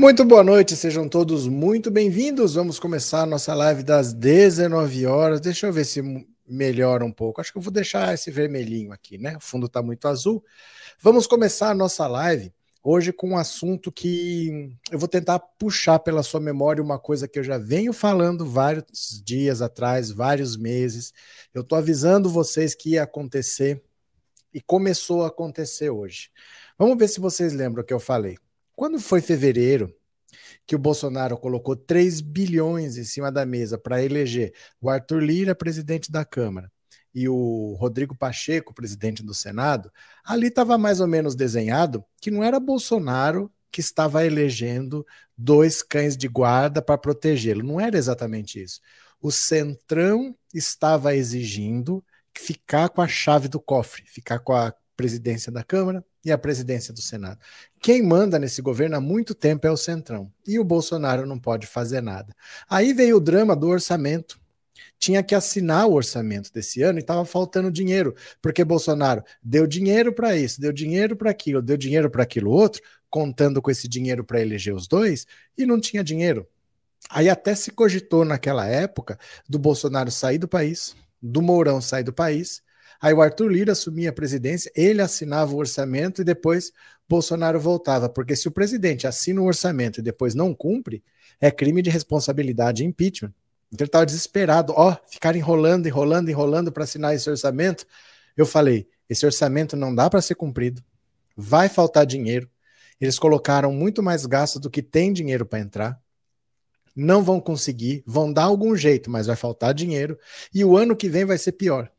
Muito boa noite, sejam todos muito bem-vindos. Vamos começar a nossa live das 19 horas. Deixa eu ver se melhora um pouco. Acho que eu vou deixar esse vermelhinho aqui, né? O fundo está muito azul. Vamos começar a nossa live hoje com um assunto que eu vou tentar puxar pela sua memória uma coisa que eu já venho falando vários dias atrás, vários meses. Eu estou avisando vocês que ia acontecer e começou a acontecer hoje. Vamos ver se vocês lembram o que eu falei. Quando foi fevereiro, que o Bolsonaro colocou 3 bilhões em cima da mesa para eleger o Arthur Lira presidente da Câmara e o Rodrigo Pacheco presidente do Senado, ali estava mais ou menos desenhado que não era Bolsonaro que estava elegendo dois cães de guarda para protegê-lo. Não era exatamente isso. O Centrão estava exigindo ficar com a chave do cofre, ficar com a presidência da Câmara e a presidência do Senado. Quem manda nesse governo há muito tempo é o Centrão. E o Bolsonaro não pode fazer nada. Aí veio o drama do orçamento. Tinha que assinar o orçamento desse ano e estava faltando dinheiro, porque Bolsonaro deu dinheiro para isso, deu dinheiro para aquilo, deu dinheiro para aquilo outro, contando com esse dinheiro para eleger os dois, e não tinha dinheiro. Aí até se cogitou naquela época do Bolsonaro sair do país, do Mourão sair do país, Aí o Arthur Lira assumia a presidência, ele assinava o orçamento e depois Bolsonaro voltava. Porque se o presidente assina o orçamento e depois não cumpre, é crime de responsabilidade impeachment. Então ele estava desesperado, ó, ficar enrolando, enrolando, enrolando para assinar esse orçamento. Eu falei: esse orçamento não dá para ser cumprido, vai faltar dinheiro. Eles colocaram muito mais gasto do que tem dinheiro para entrar. Não vão conseguir, vão dar algum jeito, mas vai faltar dinheiro. E o ano que vem vai ser pior.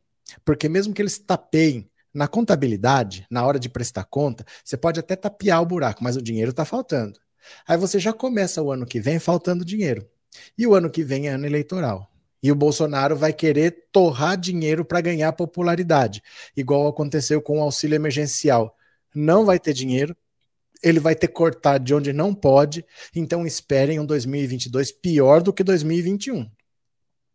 Porque mesmo que eles tapeiem na contabilidade, na hora de prestar conta, você pode até tapear o buraco, mas o dinheiro está faltando. Aí você já começa o ano que vem faltando dinheiro. E o ano que vem é ano eleitoral. E o Bolsonaro vai querer torrar dinheiro para ganhar popularidade, igual aconteceu com o auxílio emergencial. Não vai ter dinheiro, ele vai ter cortado de onde não pode, então esperem um 2022 pior do que 2021.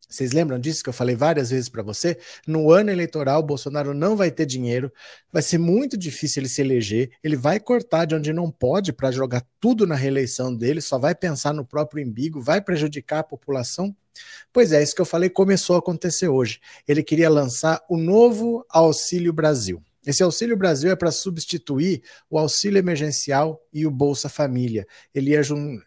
Vocês lembram disso que eu falei várias vezes para você? No ano eleitoral, Bolsonaro não vai ter dinheiro, vai ser muito difícil ele se eleger, ele vai cortar de onde não pode para jogar tudo na reeleição dele, só vai pensar no próprio embigo, vai prejudicar a população. Pois é, isso que eu falei começou a acontecer hoje. Ele queria lançar o novo Auxílio Brasil. Esse Auxílio Brasil é para substituir o auxílio emergencial e o Bolsa Família. Ele ia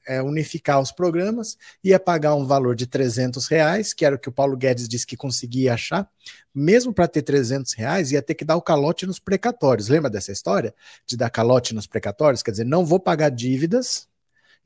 é, unificar os programas, ia pagar um valor de 300 reais, que era o que o Paulo Guedes disse que conseguia achar. Mesmo para ter 300 reais, ia ter que dar o calote nos precatórios. Lembra dessa história? De dar calote nos precatórios? Quer dizer, não vou pagar dívidas,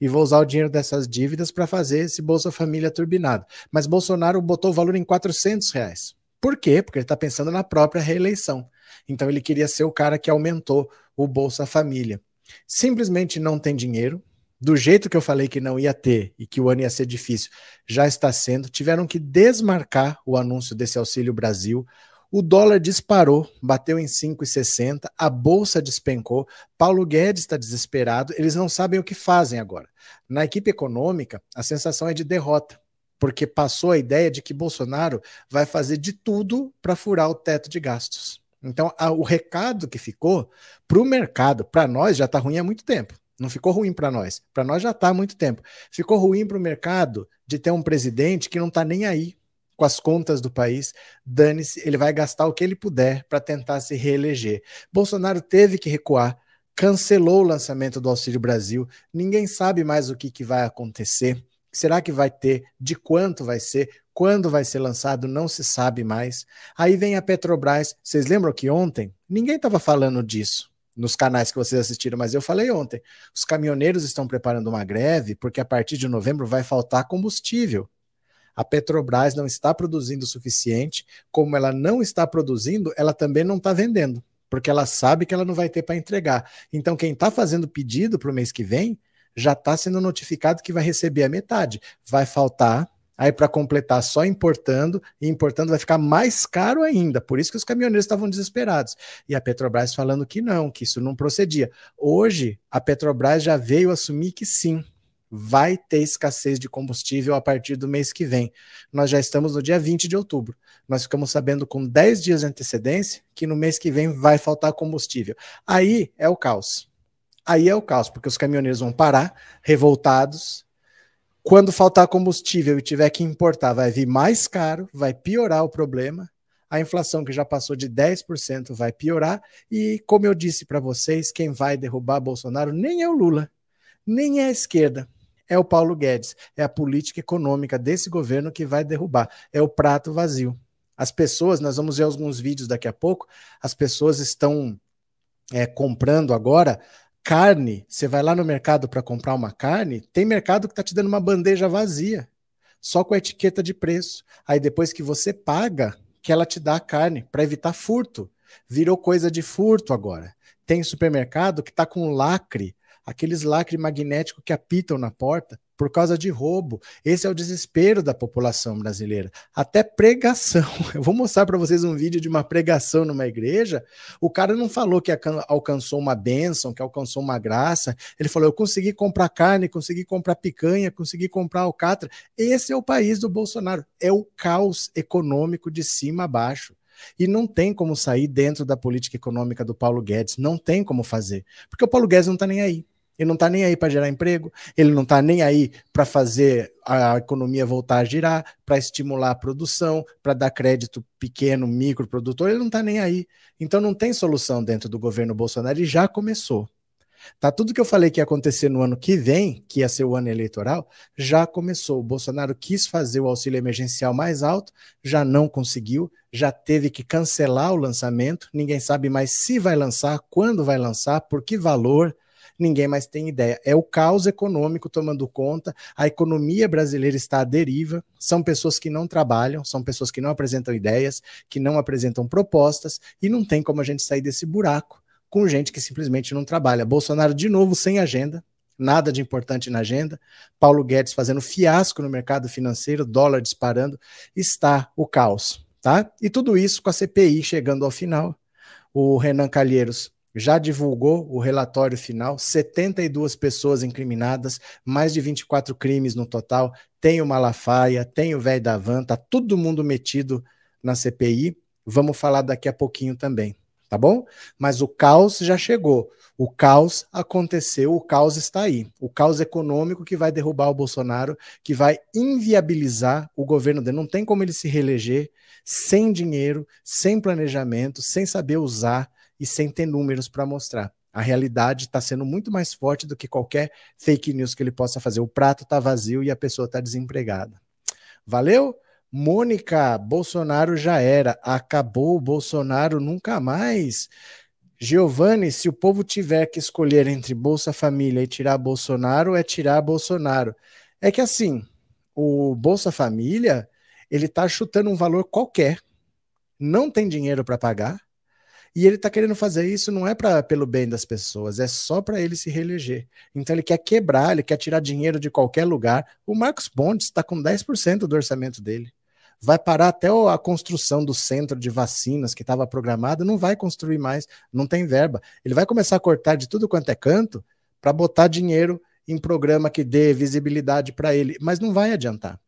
e vou usar o dinheiro dessas dívidas para fazer esse Bolsa Família turbinado. Mas Bolsonaro botou o valor em 400 reais. Por quê? Porque ele está pensando na própria reeleição. Então ele queria ser o cara que aumentou o Bolsa Família. Simplesmente não tem dinheiro. Do jeito que eu falei que não ia ter e que o ano ia ser difícil, já está sendo. Tiveram que desmarcar o anúncio desse Auxílio Brasil. O dólar disparou, bateu em 5,60, a bolsa despencou. Paulo Guedes está desesperado, eles não sabem o que fazem agora. Na equipe econômica, a sensação é de derrota, porque passou a ideia de que Bolsonaro vai fazer de tudo para furar o teto de gastos. Então, a, o recado que ficou para o mercado, para nós, já está ruim há muito tempo. Não ficou ruim para nós. Para nós já está há muito tempo. Ficou ruim para o mercado de ter um presidente que não está nem aí com as contas do país. Dane-se, ele vai gastar o que ele puder para tentar se reeleger. Bolsonaro teve que recuar, cancelou o lançamento do Auxílio Brasil. Ninguém sabe mais o que, que vai acontecer. Será que vai ter? De quanto vai ser? Quando vai ser lançado? Não se sabe mais. Aí vem a Petrobras. Vocês lembram que ontem ninguém estava falando disso nos canais que vocês assistiram, mas eu falei ontem. Os caminhoneiros estão preparando uma greve porque a partir de novembro vai faltar combustível. A Petrobras não está produzindo o suficiente, como ela não está produzindo, ela também não está vendendo, porque ela sabe que ela não vai ter para entregar. Então, quem está fazendo pedido para o mês que vem já está sendo notificado que vai receber a metade. Vai faltar, aí para completar só importando, e importando vai ficar mais caro ainda. Por isso que os caminhoneiros estavam desesperados. E a Petrobras falando que não, que isso não procedia. Hoje, a Petrobras já veio assumir que sim. Vai ter escassez de combustível a partir do mês que vem. Nós já estamos no dia 20 de outubro. Nós ficamos sabendo com 10 dias de antecedência que no mês que vem vai faltar combustível. Aí é o caos aí é o caos, porque os caminhoneiros vão parar, revoltados. Quando faltar combustível e tiver que importar, vai vir mais caro, vai piorar o problema. A inflação, que já passou de 10%, vai piorar. E, como eu disse para vocês, quem vai derrubar Bolsonaro nem é o Lula, nem é a esquerda. É o Paulo Guedes. É a política econômica desse governo que vai derrubar. É o prato vazio. As pessoas, nós vamos ver alguns vídeos daqui a pouco, as pessoas estão é, comprando agora carne. Você vai lá no mercado para comprar uma carne, tem mercado que está te dando uma bandeja vazia, só com a etiqueta de preço. Aí depois que você paga, que ela te dá a carne, para evitar furto. Virou coisa de furto agora. Tem supermercado que está com lacre, aqueles lacre magnético que apitam na porta por causa de roubo. Esse é o desespero da população brasileira. Até pregação. Eu vou mostrar para vocês um vídeo de uma pregação numa igreja. O cara não falou que alcançou uma bênção, que alcançou uma graça. Ele falou: eu consegui comprar carne, consegui comprar picanha, consegui comprar alcatra. Esse é o país do Bolsonaro. É o caos econômico de cima a baixo. E não tem como sair dentro da política econômica do Paulo Guedes. Não tem como fazer. Porque o Paulo Guedes não está nem aí. Ele não está nem aí para gerar emprego, ele não está nem aí para fazer a economia voltar a girar, para estimular a produção, para dar crédito pequeno, microprodutor, ele não está nem aí. Então não tem solução dentro do governo Bolsonaro e já começou. Tá tudo que eu falei que ia acontecer no ano que vem, que ia ser o ano eleitoral, já começou. O Bolsonaro quis fazer o auxílio emergencial mais alto, já não conseguiu, já teve que cancelar o lançamento. Ninguém sabe mais se vai lançar, quando vai lançar, por que valor ninguém mais tem ideia. É o caos econômico tomando conta, a economia brasileira está à deriva, são pessoas que não trabalham, são pessoas que não apresentam ideias, que não apresentam propostas, e não tem como a gente sair desse buraco com gente que simplesmente não trabalha. Bolsonaro, de novo, sem agenda, nada de importante na agenda. Paulo Guedes fazendo fiasco no mercado financeiro, dólar disparando, está o caos, tá? E tudo isso com a CPI chegando ao final. O Renan Calheiros já divulgou o relatório final, 72 pessoas incriminadas, mais de 24 crimes no total. Tem o Malafaia, tem o velho da Van, tá todo mundo metido na CPI. Vamos falar daqui a pouquinho também, tá bom? Mas o caos já chegou. O caos aconteceu, o caos está aí. O caos econômico que vai derrubar o Bolsonaro, que vai inviabilizar o governo dele. Não tem como ele se reeleger sem dinheiro, sem planejamento, sem saber usar e sem ter números para mostrar. A realidade está sendo muito mais forte do que qualquer fake news que ele possa fazer. O prato está vazio e a pessoa está desempregada. Valeu? Mônica, Bolsonaro já era. Acabou, Bolsonaro nunca mais. Giovanni, se o povo tiver que escolher entre Bolsa Família e tirar Bolsonaro, é tirar Bolsonaro. É que assim, o Bolsa Família, ele está chutando um valor qualquer, não tem dinheiro para pagar, e ele está querendo fazer isso não é para pelo bem das pessoas, é só para ele se reeleger. Então ele quer quebrar, ele quer tirar dinheiro de qualquer lugar. O Marcos Pontes está com 10% do orçamento dele. Vai parar até a construção do centro de vacinas que estava programado, não vai construir mais, não tem verba. Ele vai começar a cortar de tudo quanto é canto para botar dinheiro em programa que dê visibilidade para ele, mas não vai adiantar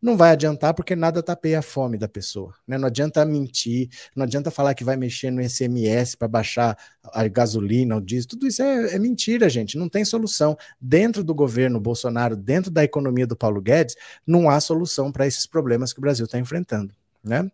não vai adiantar porque nada tapeia a fome da pessoa. Né? Não adianta mentir, não adianta falar que vai mexer no SMS para baixar a gasolina, o diesel, tudo isso é, é, mentira, gente. Não tem solução. Dentro do governo Bolsonaro, dentro da economia do Paulo Guedes, não há solução para esses problemas que o Brasil está enfrentando. Né?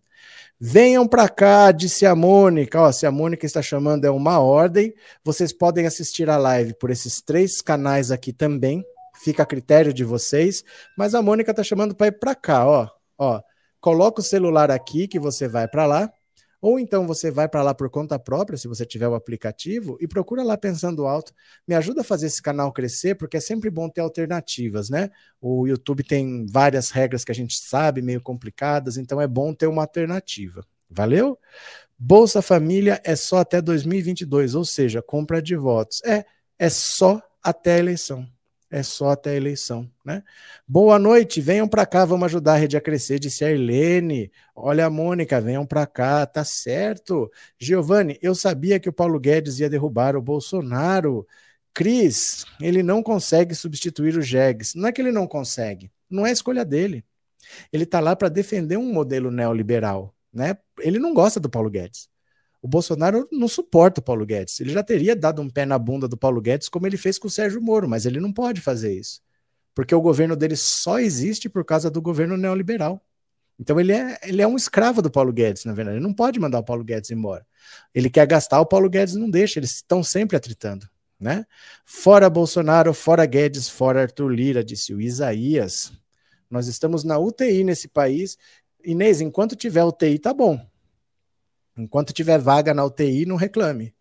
Venham para cá, disse a Mônica. Ó, se a Mônica está chamando, é uma ordem. Vocês podem assistir a live por esses três canais aqui também fica a critério de vocês. Mas a Mônica tá chamando para ir para cá, ó. Ó, coloca o celular aqui que você vai para lá. Ou então você vai para lá por conta própria, se você tiver o aplicativo, e procura lá pensando alto. Me ajuda a fazer esse canal crescer, porque é sempre bom ter alternativas, né? O YouTube tem várias regras que a gente sabe, meio complicadas, então é bom ter uma alternativa. Valeu? Bolsa Família é só até 2022, ou seja, compra de votos. É, é só até a eleição é só até a eleição, né? Boa noite, venham para cá, vamos ajudar a rede a crescer, disse a Irlene. Olha a Mônica, venham para cá, tá certo. Giovanni, eu sabia que o Paulo Guedes ia derrubar o Bolsonaro. Cris, ele não consegue substituir o Jegues. Não é que ele não consegue, não é escolha dele. Ele tá lá para defender um modelo neoliberal, né? Ele não gosta do Paulo Guedes. O Bolsonaro não suporta o Paulo Guedes. Ele já teria dado um pé na bunda do Paulo Guedes, como ele fez com o Sérgio Moro, mas ele não pode fazer isso. Porque o governo dele só existe por causa do governo neoliberal. Então ele é, ele é um escravo do Paulo Guedes, na verdade. Ele não pode mandar o Paulo Guedes embora. Ele quer gastar, o Paulo Guedes não deixa, eles estão sempre atritando. Né? Fora Bolsonaro, fora Guedes, fora Arthur Lira, disse o Isaías. Nós estamos na UTI nesse país. Inês, enquanto tiver UTI, tá bom. Enquanto tiver vaga na UTI, não reclame.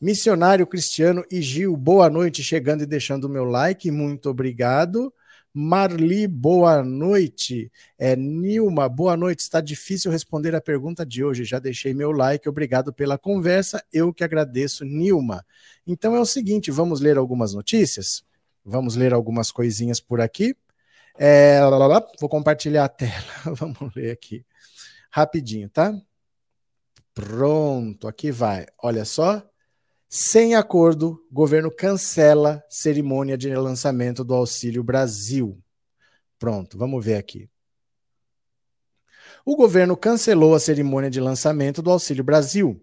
Missionário Cristiano e Gil, boa noite, chegando e deixando o meu like, muito obrigado. Marli, boa noite. É, Nilma, boa noite. Está difícil responder a pergunta de hoje. Já deixei meu like, obrigado pela conversa. Eu que agradeço, Nilma. Então é o seguinte: vamos ler algumas notícias? Vamos ler algumas coisinhas por aqui. É, lá, lá, lá, vou compartilhar a tela. vamos ler aqui. Rapidinho, tá? Pronto, aqui vai. Olha só. Sem acordo, governo cancela cerimônia de lançamento do Auxílio Brasil. Pronto, vamos ver aqui. O governo cancelou a cerimônia de lançamento do Auxílio Brasil,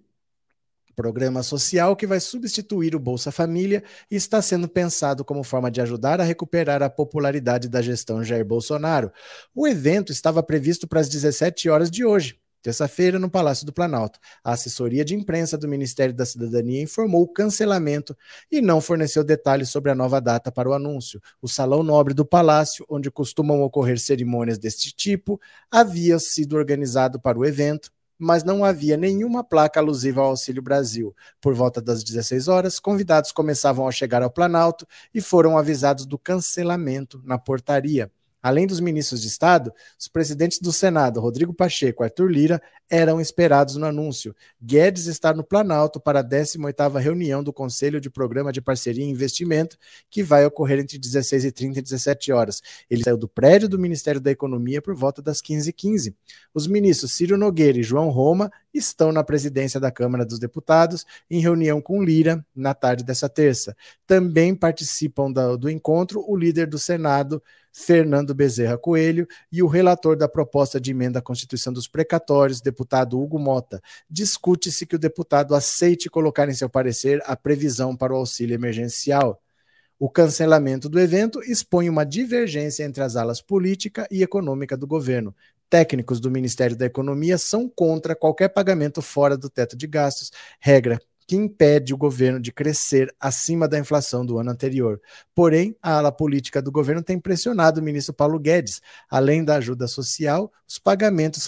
programa social que vai substituir o Bolsa Família e está sendo pensado como forma de ajudar a recuperar a popularidade da gestão Jair Bolsonaro. O evento estava previsto para as 17 horas de hoje, Terça-feira, no Palácio do Planalto, a assessoria de imprensa do Ministério da Cidadania informou o cancelamento e não forneceu detalhes sobre a nova data para o anúncio. O Salão Nobre do Palácio, onde costumam ocorrer cerimônias deste tipo, havia sido organizado para o evento, mas não havia nenhuma placa alusiva ao Auxílio Brasil. Por volta das 16 horas, convidados começavam a chegar ao Planalto e foram avisados do cancelamento na portaria. Além dos ministros de Estado, os presidentes do Senado, Rodrigo Pacheco e Arthur Lira, eram esperados no anúncio. Guedes está no Planalto para a 18ª reunião do Conselho de Programa de Parceria e Investimento, que vai ocorrer entre 16h30 e 17 horas. Ele saiu do prédio do Ministério da Economia por volta das 15h15. Os ministros Ciro Nogueira e João Roma estão na presidência da Câmara dos Deputados em reunião com Lira na tarde dessa terça. Também participam do, encontro o líder do Senado, Fernando Bezerra Coelho, e o relator da proposta de emenda à Constituição dos Precatórios, deputado Hugo Mota. Discute-se que o deputado aceite colocar em seu parecer a previsão para o auxílio emergencial. O cancelamento do evento expõe uma divergência entre as alas política e econômica do governo. Técnicos do Ministério da Economia são contra qualquer pagamento fora do teto de gastos, regra que impede o governo de crescer acima da inflação do ano anterior. Porém, a ala política do governo tem pressionado o ministro Paulo Guedes. Além da ajuda social, os pagamentos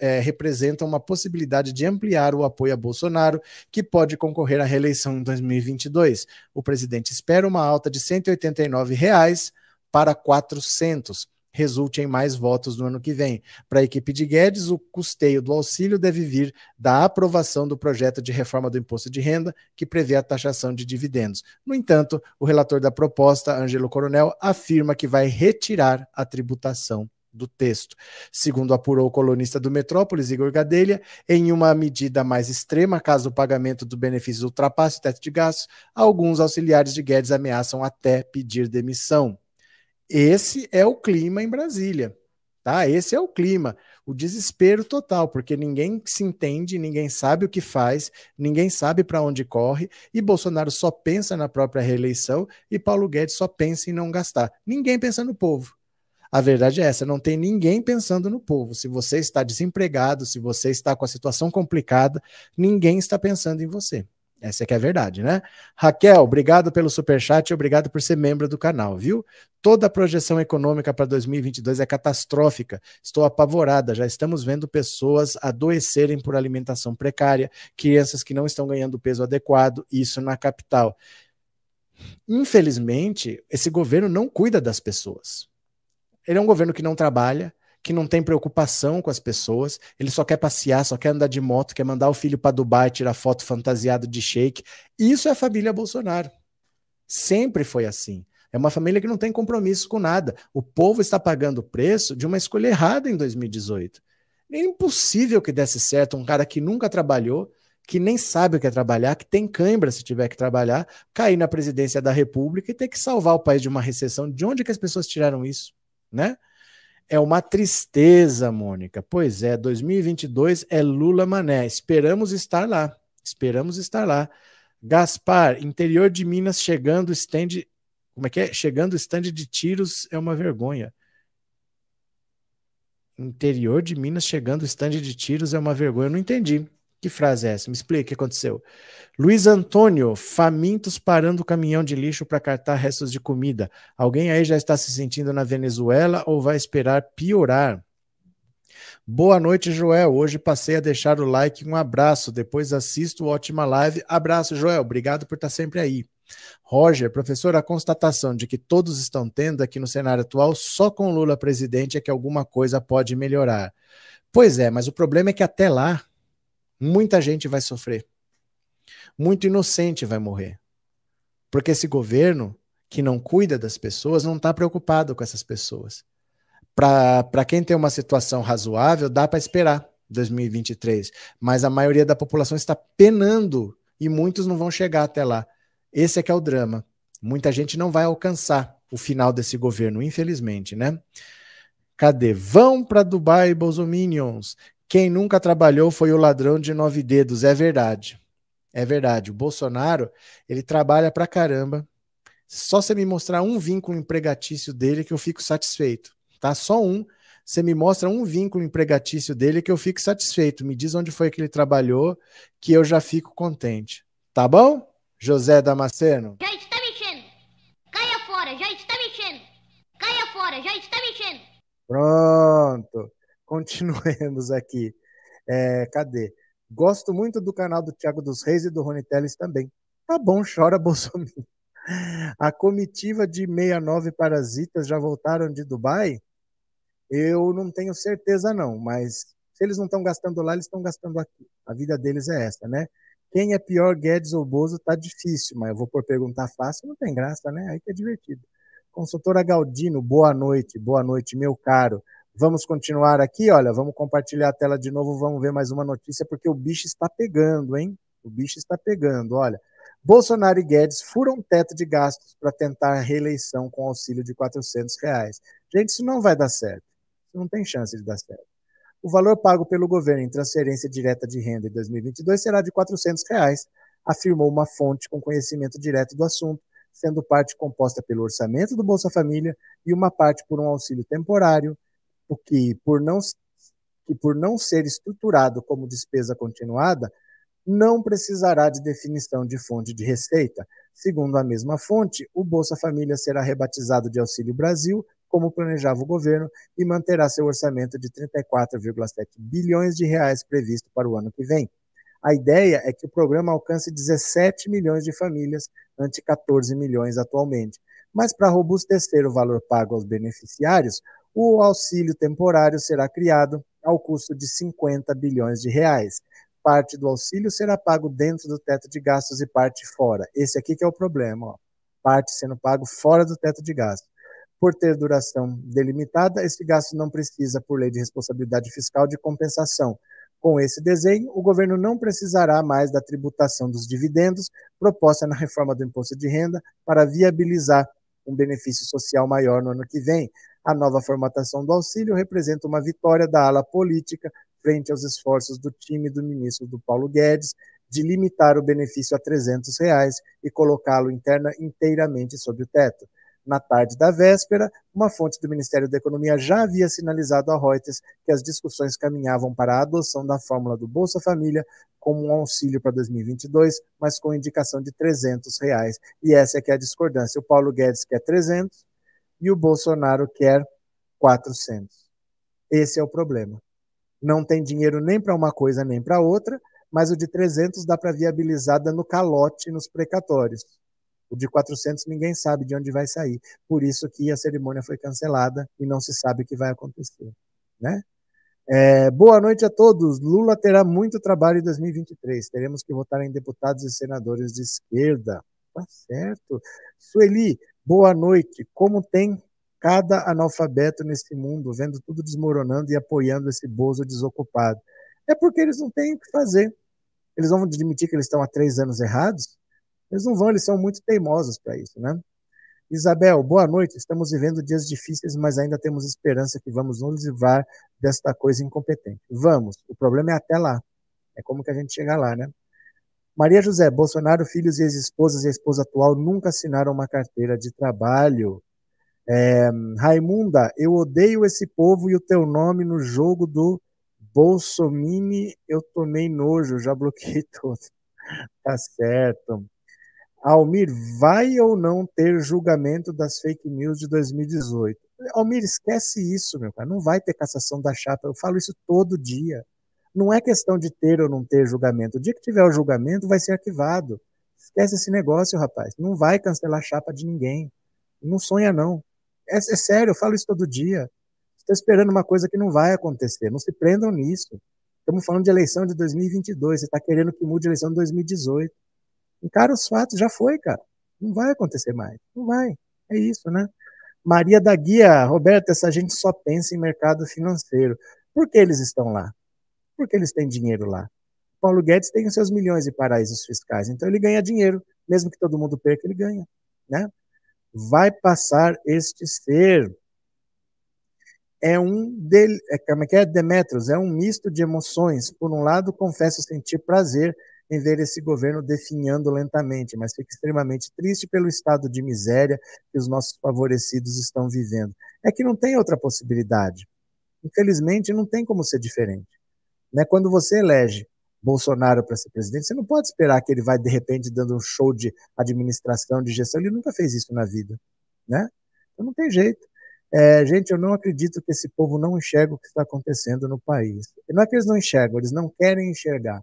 é, representam uma possibilidade de ampliar o apoio a Bolsonaro, que pode concorrer à reeleição em 2022. O presidente espera uma alta de 189 reais para 400 resulte em mais votos no ano que vem. Para a equipe de Guedes, o custeio do auxílio deve vir da aprovação do projeto de reforma do imposto de renda, que prevê a taxação de dividendos. No entanto, o relator da proposta, Ângelo Coronel, afirma que vai retirar a tributação do texto. Segundo apurou o colunista do Metrópolis, Igor Gadelha, em uma medida mais extrema, caso o pagamento do benefício ultrapasse o teto de gastos, alguns auxiliares de Guedes ameaçam até pedir demissão. Esse é o clima em Brasília, tá? Esse é o clima, o desespero total, porque ninguém se entende, ninguém sabe o que faz, ninguém sabe para onde corre, e Bolsonaro só pensa na própria reeleição e Paulo Guedes só pensa em não gastar. Ninguém pensa no povo. A verdade é essa, não tem ninguém pensando no povo. Se você está desempregado, se você está com a situação complicada, ninguém está pensando em você. Essa é que é a verdade, né? Raquel, obrigado pelo superchat e obrigado por ser membro do canal, viu? Toda a projeção econômica para 2022 é catastrófica. Estou apavorada. Já estamos vendo pessoas adoecerem por alimentação precária, crianças que não estão ganhando peso adequado, isso na capital. Infelizmente, esse governo não cuida das pessoas. Ele é um governo que não trabalha, que não tem preocupação com as pessoas, ele só quer passear, só quer andar de moto, quer mandar o filho para Dubai tirar foto fantasiado de shake. Isso é a família Bolsonaro. Sempre foi assim. É uma família que não tem compromisso com nada. O povo está pagando o preço de uma escolha errada em 2018. É impossível que desse certo um cara que nunca trabalhou, que nem sabe o que é trabalhar, que tem cãibra se tiver que trabalhar, cair na presidência da República e ter que salvar o país de uma recessão. De onde que as pessoas tiraram isso, né? É uma tristeza, Mônica. Pois é, 2022 é Lula Mané. Esperamos estar lá. Esperamos estar lá. Gaspar, interior de Minas chegando stand. Como é que é? Chegando stand de tiros é uma vergonha. Interior de Minas chegando stand de tiros é uma vergonha. Eu não entendi. Que frase é essa? Me explica o que aconteceu. Luiz Antônio, famintos parando o caminhão de lixo para cartar restos de comida. Alguém aí já está se sentindo na Venezuela ou vai esperar piorar? Boa noite, Joel. Hoje passei a deixar o like. Um abraço. Depois assisto ótima live. Abraço, Joel. Obrigado por estar sempre aí. Roger, professor, a constatação de que todos estão tendo aqui no cenário atual, só com Lula presidente é que alguma coisa pode melhorar. Pois é, mas o problema é que até lá muita gente vai sofrer. Muito inocente vai morrer. Porque esse governo que não cuida das pessoas não está preocupado com essas pessoas para quem tem uma situação razoável, dá para esperar 2023, mas a maioria da população está penando e muitos não vão chegar até lá. Esse é que é o drama. Muita gente não vai alcançar o final desse governo, infelizmente, né? Cadê? Vão para Dubai, Bolsominions. Quem nunca trabalhou foi o ladrão de nove dedos. É verdade. É verdade. O Bolsonaro, ele trabalha pra caramba. Só você me mostrar um vínculo empregatício dele que eu fico satisfeito tá? Só um. Você me mostra um vínculo empregatício dele que eu fico satisfeito. Me diz onde foi que ele trabalhou, que eu já fico contente. Tá bom? José Damasceno? Já está mexendo. Caia fora, já está mexendo. Caia fora, já está mexendo. Pronto. Continuemos aqui. É, cadê? Gosto muito do canal do Thiago dos Reis e do Rony Teles também. Tá bom, chora Bolsonaro. A comitiva de 69 parasitas já voltaram de Dubai? Eu não tenho certeza, não, mas se eles não estão gastando lá, eles estão gastando aqui. A vida deles é essa, né? Quem é pior, Guedes ou Bozo, tá difícil, mas eu vou por perguntar fácil, não tem graça, né? Aí que é divertido. Consultora Galdino, boa noite, boa noite, meu caro. Vamos continuar aqui, olha, vamos compartilhar a tela de novo, vamos ver mais uma notícia, porque o bicho está pegando, hein? O bicho está pegando, olha. Bolsonaro e Guedes furam teto de gastos para tentar reeleição com auxílio de 400 reais. Gente, isso não vai dar certo não tem chance de dar certo. O valor pago pelo governo em transferência direta de renda em 2022 será de 400 reais, afirmou uma fonte com conhecimento direto do assunto, sendo parte composta pelo orçamento do Bolsa Família e uma parte por um auxílio temporário, o que, por não, que por não ser estruturado como despesa continuada, não precisará de definição de fonte de receita. Segundo a mesma fonte, o Bolsa Família será rebatizado de Auxílio Brasil como planejava o governo, e manterá seu orçamento de 34,7 bilhões de reais previsto para o ano que vem. A ideia é que o programa alcance 17 milhões de famílias, ante 14 milhões atualmente. Mas para robustecer o valor pago aos beneficiários, o auxílio temporário será criado ao custo de 50 bilhões de reais. Parte do auxílio será pago dentro do teto de gastos e parte fora. Esse aqui que é o problema, ó. parte sendo pago fora do teto de gastos. Por ter duração delimitada, esse gasto não precisa, por lei de responsabilidade fiscal, de compensação. Com esse desenho, o governo não precisará mais da tributação dos dividendos proposta na reforma do imposto de renda para viabilizar um benefício social maior no ano que vem. A nova formatação do auxílio representa uma vitória da ala política frente aos esforços do time do ministro do Paulo Guedes de limitar o benefício a 300 reais e colocá-lo interna inteiramente sob o teto. Na tarde da véspera, uma fonte do Ministério da Economia já havia sinalizado a Reuters que as discussões caminhavam para a adoção da fórmula do Bolsa Família como um auxílio para 2022, mas com indicação de 300 reais. E essa é que é a discordância. O Paulo Guedes quer 300 e o Bolsonaro quer 400. Esse é o problema. Não tem dinheiro nem para uma coisa nem para outra, mas o de 300 dá para viabilizar dando calote nos precatórios. O de 400 ninguém sabe de onde vai sair. Por isso que a cerimônia foi cancelada e não se sabe o que vai acontecer. Né? É, boa noite a todos. Lula terá muito trabalho em 2023. Teremos que votar em deputados e senadores de esquerda. Tá certo. Sueli, boa noite. Como tem cada analfabeto nesse mundo, vendo tudo desmoronando e apoiando esse bozo desocupado? É porque eles não têm o que fazer. Eles vão admitir que eles estão há três anos errados? Eles não vão, eles são muito teimosos para isso, né? Isabel, boa noite. Estamos vivendo dias difíceis, mas ainda temos esperança que vamos nos livrar desta coisa incompetente. Vamos. O problema é até lá. É como que a gente chega lá, né? Maria José, Bolsonaro, filhos e ex-esposas e a esposa atual nunca assinaram uma carteira de trabalho. É, Raimunda, eu odeio esse povo e o teu nome no jogo do Bolsomini, eu tomei nojo, já bloqueei tudo. Tá certo. Almir, vai ou não ter julgamento das fake news de 2018? Almir, esquece isso, meu cara. Não vai ter cassação da chapa. Eu falo isso todo dia. Não é questão de ter ou não ter julgamento. O dia que tiver o julgamento, vai ser arquivado. Esquece esse negócio, rapaz. Não vai cancelar a chapa de ninguém. Não sonha, não. É, é sério, eu falo isso todo dia. Está esperando uma coisa que não vai acontecer. Não se prendam nisso. Estamos falando de eleição de 2022. Você está querendo que mude a eleição de 2018. Encara os fatos, já foi, cara. Não vai acontecer mais. Não vai. É isso, né? Maria da Guia, Roberto, essa gente só pensa em mercado financeiro. Por que eles estão lá? Porque eles têm dinheiro lá. Paulo Guedes tem os seus milhões de paraísos fiscais, então ele ganha dinheiro, mesmo que todo mundo perca, ele ganha, né? Vai passar este ser. É um dele, é, como é que é Demetros, é um misto de emoções. Por um lado, confesso sentir prazer em ver esse governo definhando lentamente, mas fico extremamente triste pelo estado de miséria que os nossos favorecidos estão vivendo. É que não tem outra possibilidade. Infelizmente, não tem como ser diferente. Né? Quando você elege Bolsonaro para ser presidente, você não pode esperar que ele vai, de repente, dando um show de administração, de gestão. Ele nunca fez isso na vida. Né? Então não tem jeito. É, gente, eu não acredito que esse povo não enxerga o que está acontecendo no país. Não é que eles não enxergam, eles não querem enxergar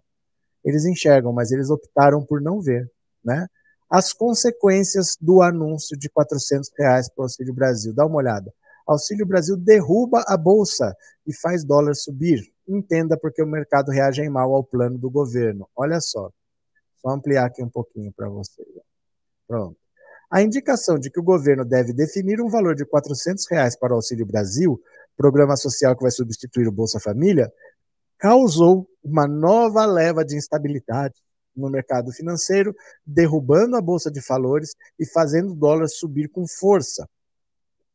eles enxergam, mas eles optaram por não ver, né? As consequências do anúncio de 400 reais para o Auxílio Brasil, dá uma olhada. Auxílio Brasil derruba a bolsa e faz dólar subir. Entenda porque o mercado reage mal ao plano do governo. Olha só, só ampliar aqui um pouquinho para vocês. Pronto. A indicação de que o governo deve definir um valor de 400 reais para o Auxílio Brasil, programa social que vai substituir o Bolsa Família, causou uma nova leva de instabilidade no mercado financeiro, derrubando a bolsa de valores e fazendo o dólar subir com força.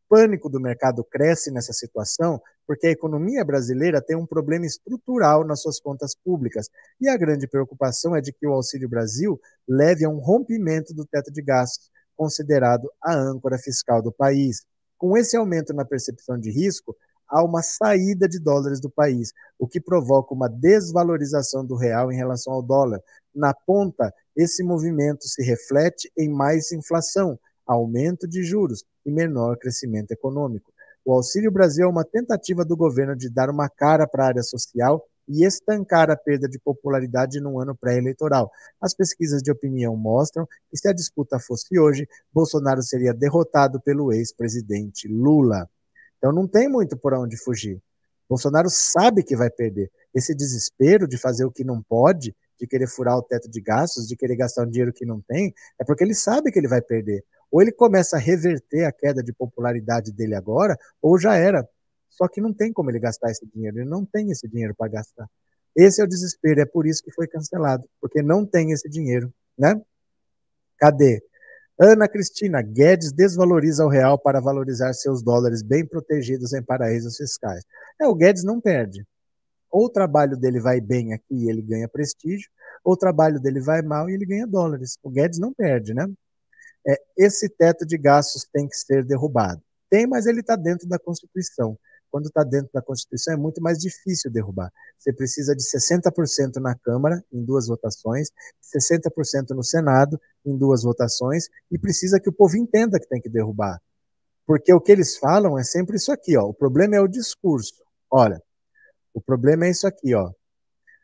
Pânico do mercado cresce nessa situação porque a economia brasileira tem um problema estrutural nas suas contas públicas e a grande preocupação é de que o Auxílio Brasil leve a um rompimento do teto de gastos, considerado a âncora fiscal do país. Com esse aumento na percepção de risco, há uma saída de dólares do país, o que provoca uma desvalorização do real em relação ao dólar. Na ponta, esse movimento se reflete em mais inflação, aumento de juros e menor crescimento econômico. O Auxílio Brasil é uma tentativa do governo de dar uma cara para a área social e estancar a perda de popularidade num ano pré-eleitoral. As pesquisas de opinião mostram que se a disputa fosse hoje, Bolsonaro seria derrotado pelo ex-presidente Lula. Então não tem muito por onde fugir. Bolsonaro sabe que vai perder. Esse desespero de fazer o que não pode, de querer furar o teto de gastos, de querer gastar um dinheiro que não tem, é porque ele sabe que ele vai perder. Ou ele começa a reverter a queda de popularidade dele agora, ou já era. Só que não tem como ele gastar esse dinheiro, ele não tem esse dinheiro para gastar. Esse é o desespero, é por isso que foi cancelado, porque não tem esse dinheiro, né? Cadê? Ana Cristina, Guedes desvaloriza o real para valorizar seus dólares bem protegidos em paraísos fiscais. É, o Guedes não perde. Ou o trabalho dele vai bem aqui e ele ganha prestígio, ou o trabalho dele vai mal e ele ganha dólares. O Guedes não perde, né? É, esse teto de gastos tem que ser derrubado. Tem, mas ele está dentro da Constituição quando está dentro da Constituição, é muito mais difícil derrubar. Você precisa de 60% na Câmara, em duas votações, 60% no Senado, em duas votações, e precisa que o povo entenda que tem que derrubar. Porque o que eles falam é sempre isso aqui, ó. O problema é o discurso. Olha, o problema é isso aqui, ó.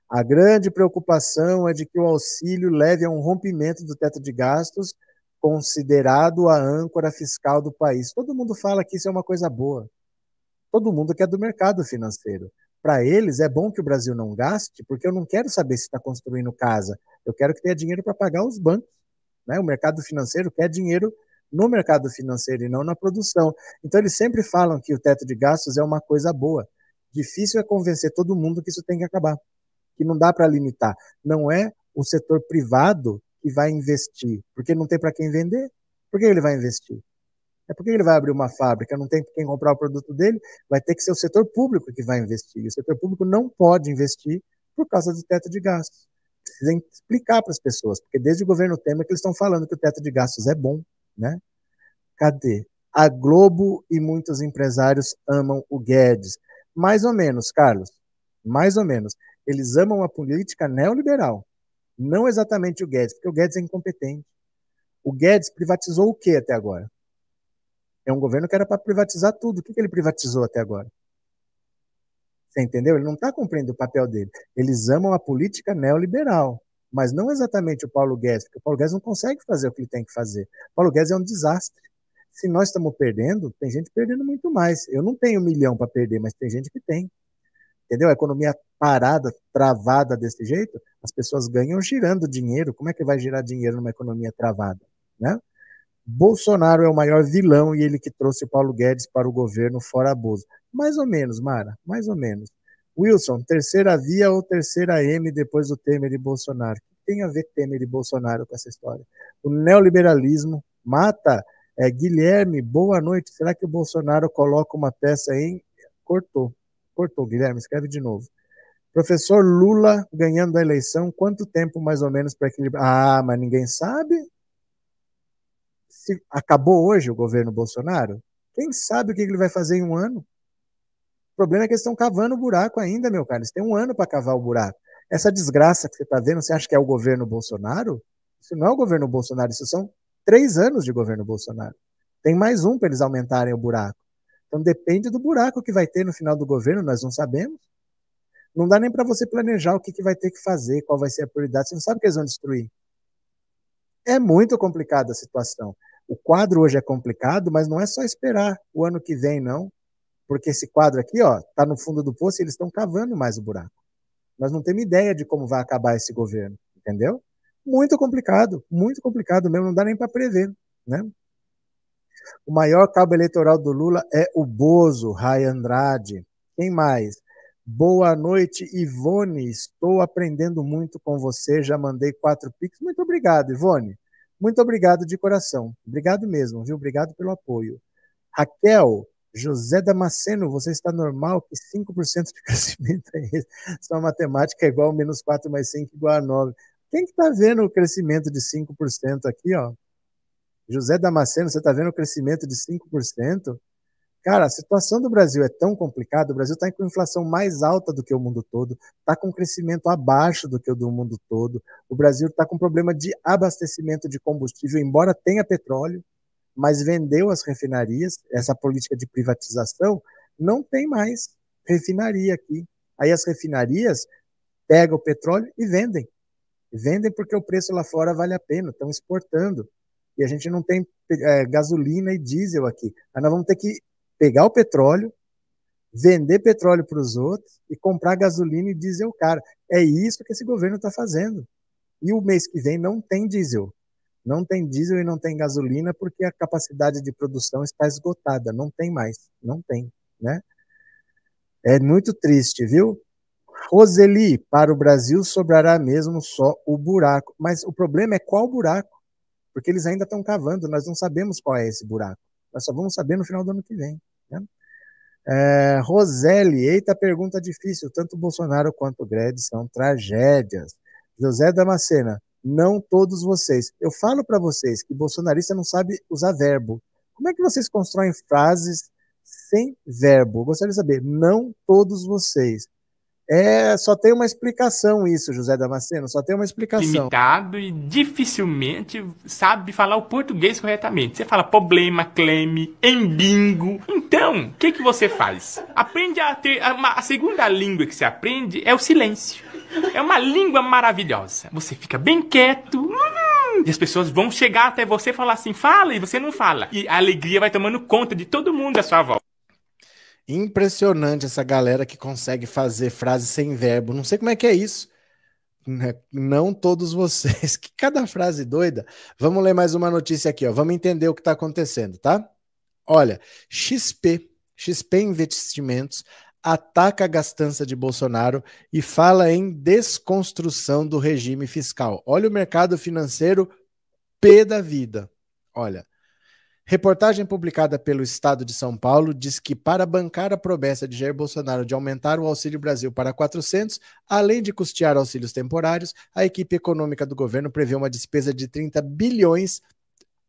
A grande preocupação é de que o auxílio leve a um rompimento do teto de gastos, considerado a âncora fiscal do país. Todo mundo fala que isso é uma coisa boa todo mundo que é do mercado financeiro. Para eles, é bom que o Brasil não gaste, porque eu não quero saber se está construindo casa, eu quero que tenha dinheiro para pagar os bancos. Né? O mercado financeiro quer dinheiro no mercado financeiro e não na produção. Então, eles sempre falam que o teto de gastos é uma coisa boa. Difícil é convencer todo mundo que isso tem que acabar, que não dá para limitar. Não é o setor privado que vai investir, porque não tem para quem vender. Por que ele vai investir? É porque ele vai abrir uma fábrica, não tem quem comprar o produto dele, vai ter que ser o setor público que vai investir. E o setor público não pode investir por causa do teto de gastos. precisa explicar para as pessoas, porque desde o governo Temer que eles estão falando que o teto de gastos é bom, né? Cadê? A Globo e muitos empresários amam o Guedes. Mais ou menos, Carlos. Mais ou menos. Eles amam a política neoliberal. Não exatamente o Guedes, porque o Guedes é incompetente. O Guedes privatizou o que até agora? É um governo que era para privatizar tudo. O que, que ele privatizou até agora? Você entendeu? Ele não está cumprindo o papel dele. Eles amam a política neoliberal, mas não exatamente o Paulo Guedes, porque o Paulo Guedes não consegue fazer o que ele tem que fazer. O Paulo Guedes é um desastre. Se nós estamos perdendo, tem gente perdendo muito mais. Eu não tenho um milhão para perder, mas tem gente que tem. Entendeu? A economia parada, travada desse jeito, as pessoas ganham girando dinheiro. Como é que vai girar dinheiro numa economia travada? Né? Bolsonaro é o maior vilão e ele que trouxe Paulo Guedes para o governo fora abuso. Mais ou menos, Mara, mais ou menos. Wilson, terceira via ou terceira M depois do Temer e Bolsonaro? O que tem a ver Temer e Bolsonaro com essa história? O neoliberalismo mata. É, Guilherme, boa noite. Será que o Bolsonaro coloca uma peça em. Cortou. Cortou, Guilherme, escreve de novo. Professor Lula ganhando a eleição, quanto tempo mais ou menos para equilibrar? Ah, mas ninguém sabe se acabou hoje o governo Bolsonaro, quem sabe o que ele vai fazer em um ano? O problema é que eles estão cavando o buraco ainda, meu cara. Eles têm um ano para cavar o buraco. Essa desgraça que você está vendo, você acha que é o governo Bolsonaro? Isso não é o governo Bolsonaro, isso são três anos de governo Bolsonaro. Tem mais um para eles aumentarem o buraco. Então depende do buraco que vai ter no final do governo, nós não sabemos. Não dá nem para você planejar o que, que vai ter que fazer, qual vai ser a prioridade. Você não sabe o que eles vão destruir. É muito complicada a situação. O quadro hoje é complicado, mas não é só esperar o ano que vem, não. Porque esse quadro aqui, ó, tá no fundo do poço e eles estão cavando mais o buraco. Nós não temos ideia de como vai acabar esse governo, entendeu? Muito complicado, muito complicado mesmo, não dá nem para prever, né? O maior cabo eleitoral do Lula é o Bozo, Rai Andrade. Quem mais? Boa noite, Ivone. Estou aprendendo muito com você. Já mandei quatro pics. Muito obrigado, Ivone. Muito obrigado de coração. Obrigado mesmo, viu? Obrigado pelo apoio. Raquel, José Damasceno, você está normal que 5% de crescimento é esse? Sua matemática é igual a menos 4 mais 5 igual a 9. Quem que está vendo o crescimento de 5% aqui, ó? José Damasceno, você está vendo o crescimento de 5%? Cara, a situação do Brasil é tão complicada, o Brasil está com inflação mais alta do que o mundo todo, está com crescimento abaixo do que o do mundo todo, o Brasil está com problema de abastecimento de combustível, embora tenha petróleo, mas vendeu as refinarias, essa política de privatização, não tem mais refinaria aqui. Aí as refinarias pegam o petróleo e vendem. Vendem porque o preço lá fora vale a pena, estão exportando. E a gente não tem é, gasolina e diesel aqui. Aí nós vamos ter que pegar o petróleo, vender petróleo para os outros e comprar gasolina e diesel cara. É isso que esse governo está fazendo. E o mês que vem não tem diesel. Não tem diesel e não tem gasolina porque a capacidade de produção está esgotada. Não tem mais. Não tem, né? É muito triste, viu? Roseli, para o Brasil sobrará mesmo só o buraco. Mas o problema é qual buraco? Porque eles ainda estão cavando, nós não sabemos qual é esse buraco. Nós só vamos saber no final do ano que vem. Né? É, Roseli, eita pergunta difícil. Tanto Bolsonaro quanto o Guedes são tragédias. José Damascena, não todos vocês. Eu falo para vocês que bolsonarista não sabe usar verbo. Como é que vocês constroem frases sem verbo? Eu gostaria de saber. Não todos vocês. É, só tem uma explicação isso, José Damasceno, só tem uma explicação. Limitado e dificilmente sabe falar o português corretamente. Você fala problema, cleme, embingo. Então, o que, que você faz? Aprende a ter. Uma, a segunda língua que você aprende é o silêncio. É uma língua maravilhosa. Você fica bem quieto. Hum, e as pessoas vão chegar até você e falar assim, fala, e você não fala. E a alegria vai tomando conta de todo mundo à sua volta. Impressionante essa galera que consegue fazer frase sem verbo. Não sei como é que é isso. Né? Não todos vocês. Que cada frase doida. Vamos ler mais uma notícia aqui, ó. Vamos entender o que está acontecendo, tá? Olha, XP, XP Investimentos ataca a gastança de Bolsonaro e fala em desconstrução do regime fiscal. Olha o mercado financeiro P da vida. Olha, Reportagem publicada pelo Estado de São Paulo diz que, para bancar a promessa de Jair Bolsonaro de aumentar o Auxílio Brasil para 400, além de custear auxílios temporários, a equipe econômica do governo prevê uma despesa de 30 bilhões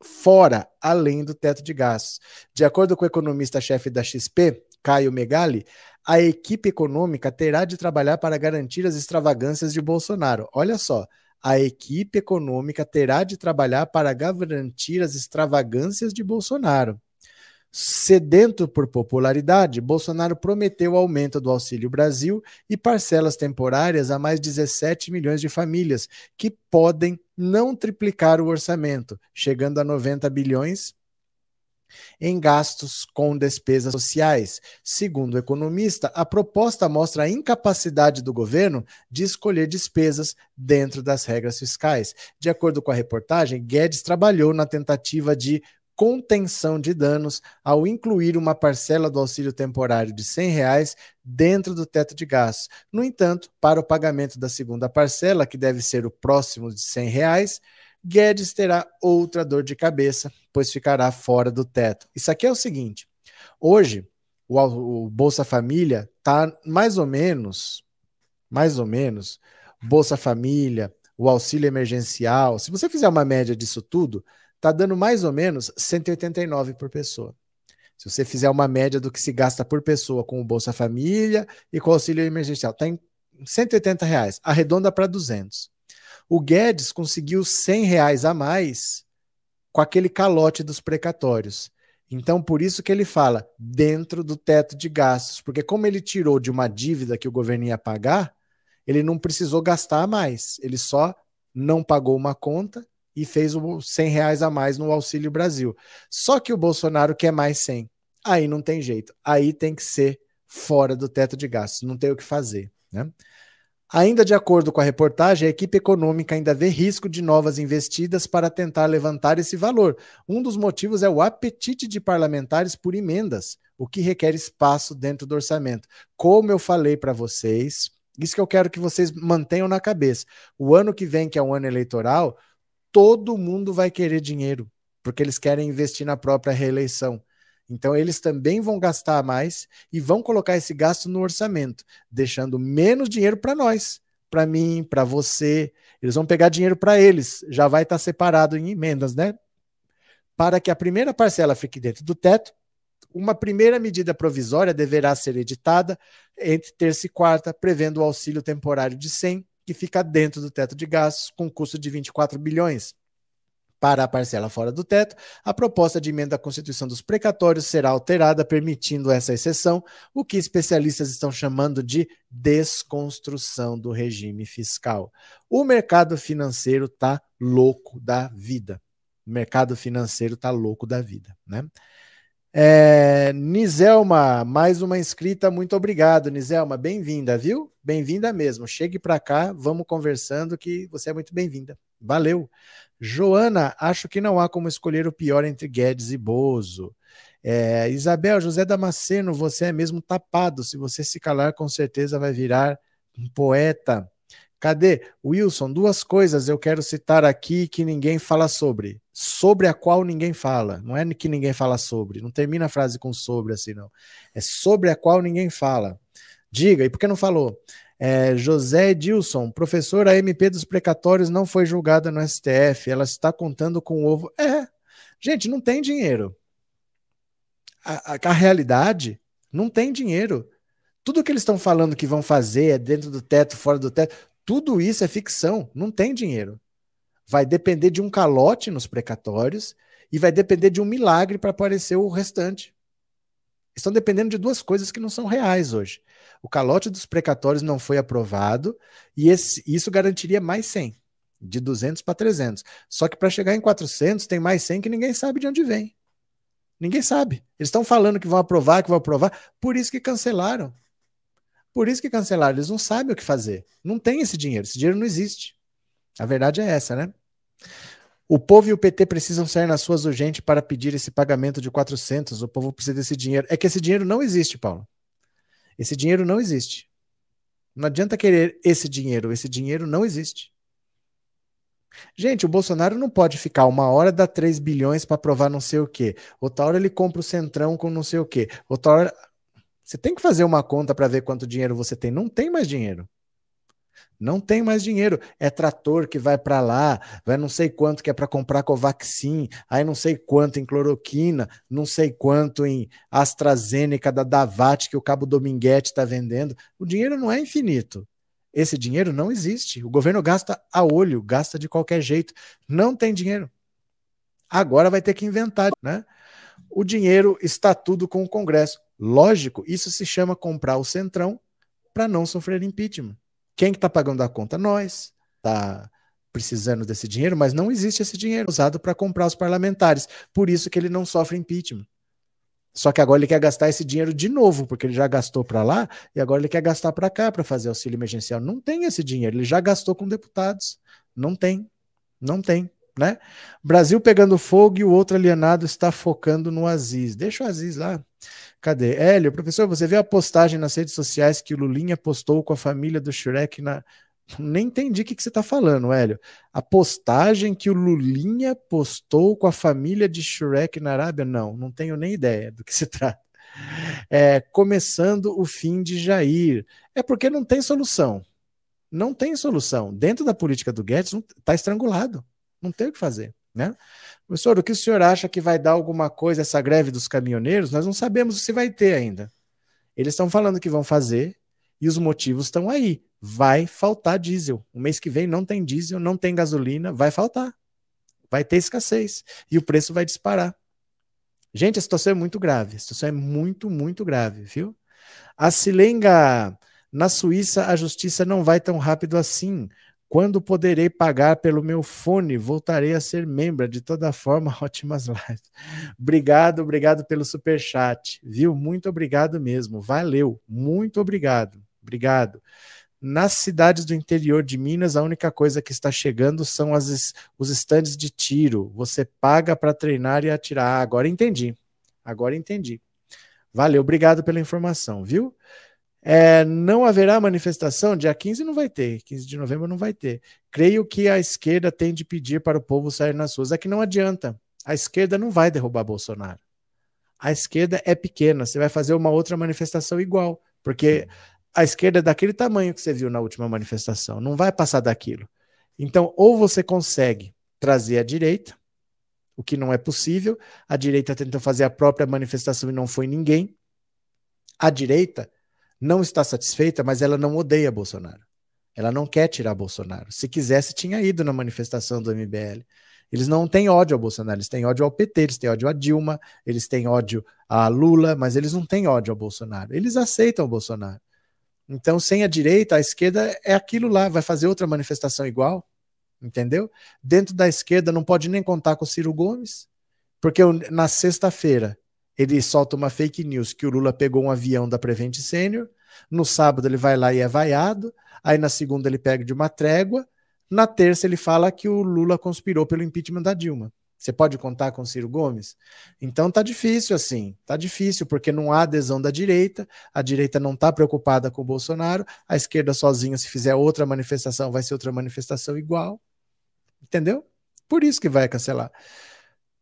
fora, além do teto de gastos. De acordo com o economista-chefe da XP, Caio Megali, a equipe econômica terá de trabalhar para garantir as extravagâncias de Bolsonaro. Olha só, a equipe econômica terá de trabalhar para garantir as extravagâncias de Bolsonaro. Sedento por popularidade, Bolsonaro prometeu o aumento do Auxílio Brasil e parcelas temporárias a mais 17 milhões de famílias, que podem não triplicar o orçamento, chegando a 90 bilhões em gastos com despesas sociais. Segundo o economista, a proposta mostra a incapacidade do governo de escolher despesas dentro das regras fiscais. De acordo com a reportagem, Guedes trabalhou na tentativa de contenção de danos ao incluir uma parcela do auxílio temporário de 100 reais dentro do teto de gastos. No entanto, para o pagamento da segunda parcela, que deve ser o próximo de 100 reais, Guedes terá outra dor de cabeça, pois ficará fora do teto. Isso aqui é o seguinte: hoje o, Bolsa Família está mais ou menos, mais ou menos, Bolsa Família, o auxílio emergencial. Se você fizer uma média disso tudo, está dando mais ou menos 189 por pessoa. Se você fizer uma média do que se gasta por pessoa com o Bolsa Família e com o auxílio emergencial, está em 180 reais, arredonda para 200. O Guedes conseguiu 100 reais a mais com aquele calote dos precatórios. Então, por isso que ele fala dentro do teto de gastos, porque como ele tirou de uma dívida que o governo ia pagar, ele não precisou gastar mais, ele só não pagou uma conta e fez os 100 reais a mais no Auxílio Brasil. Só que o Bolsonaro quer mais 100. Aí não tem jeito, aí tem que ser fora do teto de gastos, não tem o que fazer. Né? Ainda de acordo com a reportagem, a equipe econômica ainda vê risco de novas investidas para tentar levantar esse valor. Um dos motivos é o apetite de parlamentares por emendas, o que requer espaço dentro do orçamento. Como eu falei para vocês, isso que eu quero que vocês mantenham na cabeça. O ano que vem, que é um ano eleitoral, todo mundo vai querer dinheiro, porque eles querem investir na própria reeleição. Então, eles também vão gastar mais e vão colocar esse gasto no orçamento, deixando menos dinheiro para nós, para mim, para você. Eles vão pegar dinheiro para eles, já vai estar tá separado em emendas, né? Para que a primeira parcela fique dentro do teto, uma primeira medida provisória deverá ser editada entre terça e quarta, prevendo o auxílio temporário de 100, que fica dentro do teto de gastos, com custo de 24 bilhões. Para a parcela fora do teto, a proposta de emenda à Constituição dos precatórios será alterada, permitindo essa exceção, o que especialistas estão chamando de desconstrução do regime fiscal. O mercado financeiro está louco da vida. O mercado financeiro está louco da vida, né? É, Niselma, mais uma inscrita, muito obrigado, Niselma, bem-vinda, viu? Bem-vinda mesmo. Chegue para cá, vamos conversando que você é muito bem-vinda. Valeu. Joana, acho que não há como escolher o pior entre Guedes e Bozo. É, Isabel, José Damasceno, você é mesmo tapado. Se você se calar, com certeza vai virar um poeta. Cadê? Wilson, duas coisas eu quero citar aqui que ninguém fala sobre. Sobre a qual ninguém fala. Não é que ninguém fala sobre. Não termina a frase com sobre assim, não. É sobre a qual ninguém fala. Diga, e por que não falou? É, José Edilson, professor, a MP dos precatórios não foi julgada no STF, ela está contando com o ovo. É, gente, não tem dinheiro. A, a, a realidade não tem dinheiro. Tudo que eles estão falando que vão fazer é dentro do teto, fora do teto, tudo isso é ficção, não tem dinheiro. Vai depender de um calote nos precatórios e vai depender de um milagre para aparecer o restante. Estão dependendo de duas coisas que não são reais hoje. O calote dos precatórios não foi aprovado e esse, isso garantiria mais 100, de 200 para 300. Só que para chegar em 400 tem mais 100 que ninguém sabe de onde vem. Ninguém sabe. Eles estão falando que vão aprovar, que vão aprovar, por isso que cancelaram. Por isso que cancelaram. Eles não sabem o que fazer. Não tem esse dinheiro. Esse dinheiro não existe. A verdade é essa, né? O povo e o PT precisam sair nas suas urgentes para pedir esse pagamento de 400. O povo precisa desse dinheiro. É que esse dinheiro não existe, Paulo. Esse dinheiro não existe. Não adianta querer esse dinheiro, esse dinheiro não existe. Gente, o Bolsonaro não pode ficar uma hora dar 3 bilhões para provar não sei o quê. Outra hora ele compra o Centrão com não sei o quê. Outra hora. Você tem que fazer uma conta para ver quanto dinheiro você tem. Não tem mais dinheiro. Não tem mais dinheiro. É trator que vai para lá, vai não sei quanto que é para comprar Covaxin, aí não sei quanto em cloroquina, não sei quanto em AstraZeneca da Davat que o Cabo Dominguete está vendendo. O dinheiro não é infinito. Esse dinheiro não existe. O governo gasta a olho, gasta de qualquer jeito. Não tem dinheiro. Agora vai ter que inventar, né? O dinheiro está tudo com o Congresso. Lógico, isso se chama comprar o Centrão para não sofrer impeachment. Quem que está pagando a conta? Nós. Está precisando desse dinheiro, mas não existe esse dinheiro usado para comprar os parlamentares. Por isso que ele não sofre impeachment. Só que agora ele quer gastar esse dinheiro de novo, porque ele já gastou para lá e agora ele quer gastar para cá para fazer auxílio emergencial. Não tem esse dinheiro, ele já gastou com deputados. Não tem. Não tem, né? Brasil pegando fogo e o outro alienado está focando no Aziz. Deixa o Aziz lá. Cadê? Hélio, professor, você vê a postagem nas redes sociais que o Lulinha postou com a família do Shrek na. Nem entendi o que, que você está falando, Hélio. A postagem que o Lulinha postou com a família de Shrek na Arábia? Não, não tenho nem ideia do que se trata. É, começando o fim de Jair. É porque não tem solução. Não tem solução. Dentro da política do Guedes, está estrangulado. Não tem o que fazer. Né? Professor, o que o senhor acha que vai dar alguma coisa essa greve dos caminhoneiros? Nós não sabemos se vai ter ainda. Eles estão falando que vão fazer e os motivos estão aí. Vai faltar diesel. O mês que vem não tem diesel, não tem gasolina, vai faltar. Vai ter escassez e o preço vai disparar. Gente, a situação é muito grave. A situação é muito, muito grave, viu? A Silenga, na Suíça, a justiça não vai tão rápido assim. Quando poderei pagar pelo meu fone? Voltarei a ser membro. De toda forma, ótimas lives. Obrigado, obrigado pelo super chat, viu? Muito obrigado mesmo. Valeu. Muito obrigado. Obrigado. Nas cidades do interior de Minas, a única coisa que está chegando são as, os estandes de tiro. Você paga para treinar e atirar. Ah, agora entendi. Agora entendi. Valeu, obrigado pela informação, viu? É, não haverá manifestação, dia 15 não vai ter, 15 de novembro não vai ter. Creio que a esquerda tem de pedir para o povo sair nas ruas. É que não adianta. A esquerda não vai derrubar Bolsonaro. A esquerda é pequena, você vai fazer uma outra manifestação igual, porque a esquerda é daquele tamanho que você viu na última manifestação, não vai passar daquilo. Então, ou você consegue trazer a direita, o que não é possível, a direita tentou fazer a própria manifestação e não foi ninguém. A direita não está satisfeita, mas ela não odeia Bolsonaro. Ela não quer tirar Bolsonaro. Se quisesse, tinha ido na manifestação do MBL. Eles não têm ódio ao Bolsonaro, eles têm ódio ao PT, eles têm ódio a Dilma, eles têm ódio a Lula, mas eles não têm ódio ao Bolsonaro. Eles aceitam o Bolsonaro. Então, sem a direita, a esquerda é aquilo lá, vai fazer outra manifestação igual, entendeu? Dentro da esquerda não pode nem contar com o Ciro Gomes, porque na sexta-feira ele solta uma fake news que o Lula pegou um avião da Prevent Senior, no sábado ele vai lá e é vaiado, aí na segunda ele pega de uma trégua, na terça ele fala que o Lula conspirou pelo impeachment da Dilma. Você pode contar com Ciro Gomes? Então tá difícil assim, tá difícil porque não há adesão da direita, a direita não está preocupada com o Bolsonaro, a esquerda sozinha se fizer outra manifestação vai ser outra manifestação igual. Entendeu? Por isso que vai cancelar.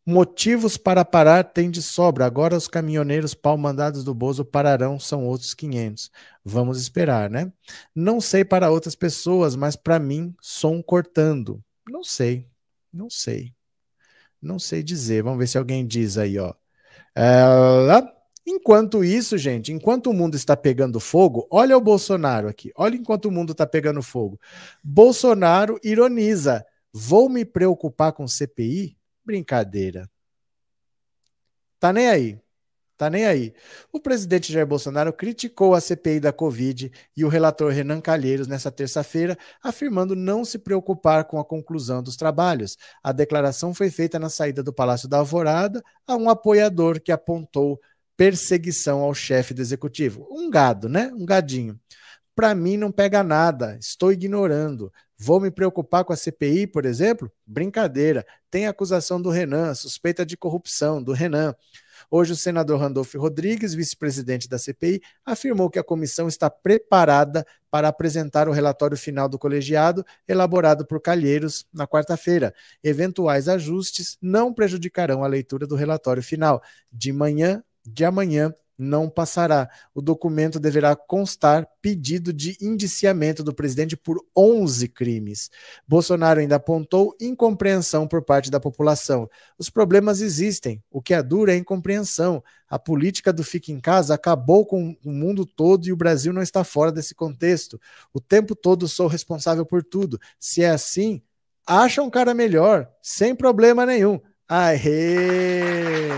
Motivos para parar tem de sobra. Agora os caminhoneiros pau-mandados do Bozo pararão, são outros 500. Vamos esperar, né? Não sei para outras pessoas, mas para mim, som cortando. Não sei, não sei. Não sei dizer. Vamos ver se alguém diz aí, ó. É... Enquanto isso, gente, enquanto o mundo está pegando fogo, olha o Bolsonaro aqui. Olha enquanto o mundo está pegando fogo. Bolsonaro ironiza. Vou me preocupar com CPI? Brincadeira. Tá nem aí. Tá nem aí. O presidente Jair Bolsonaro criticou a CPI da Covid e o relator Renan Calheiros nessa terça-feira, afirmando não se preocupar com a conclusão dos trabalhos. A declaração foi feita na saída do Palácio da Alvorada a um apoiador que apontou perseguição ao chefe do executivo. Um gado, né? Um gadinho. Para mim não pega nada, estou ignorando. Vou me preocupar com a CPI, por exemplo? Brincadeira. Tem acusação do Renan, suspeita de corrupção do Renan. Hoje, o senador Randolfo Rodrigues, vice-presidente da CPI, afirmou que a comissão está preparada para apresentar o relatório final do colegiado, elaborado por Calheiros na quarta-feira. Eventuais ajustes não prejudicarão a leitura do relatório final. De manhã, de amanhã, não passará. O documento deverá constar pedido de indiciamento do presidente por 11 crimes. Bolsonaro ainda apontou incompreensão por parte da população. Os problemas existem, o que é duro é a incompreensão. A política do fique em casa acabou com o mundo todo e o Brasil não está fora desse contexto. O tempo todo sou responsável por tudo. Se é assim, acha um cara melhor, sem problema nenhum. Aê!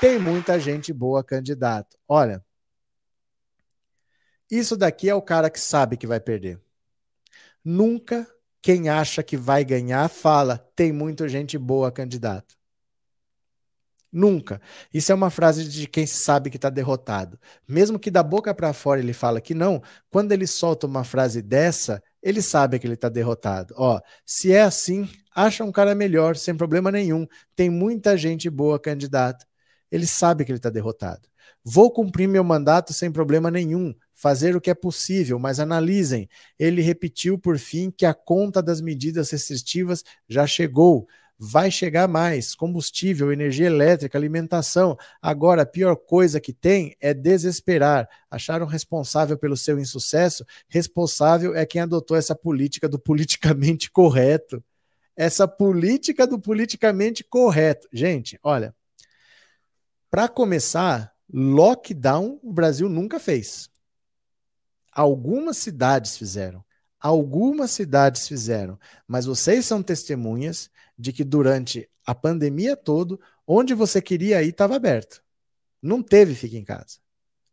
Tem muita gente boa candidato. Olha, isso daqui é o cara que sabe que vai perder. Nunca quem acha que vai ganhar fala, tem muita gente boa candidato. Nunca. Isso é uma frase de quem sabe que está derrotado. Mesmo que da boca para fora ele fala que não, quando ele solta uma frase dessa, ele sabe que ele está derrotado. Ó, se é assim, acha um cara melhor, sem problema nenhum. Tem muita gente boa candidato ele sabe que ele está derrotado. Vou cumprir meu mandato sem problema nenhum, fazer o que é possível, mas analisem. Ele repetiu por fim que a conta das medidas restritivas já chegou. Vai chegar mais: combustível, energia elétrica, alimentação. Agora, a pior coisa que tem é desesperar. Acharam responsável pelo seu insucesso? Responsável é quem adotou essa política do politicamente correto. Essa política do politicamente correto. Gente, olha, para começar, lockdown o Brasil nunca fez. Algumas cidades fizeram. Algumas cidades fizeram. Mas vocês são testemunhas de que durante a pandemia todo, onde você queria ir estava aberto. Não teve fique em casa.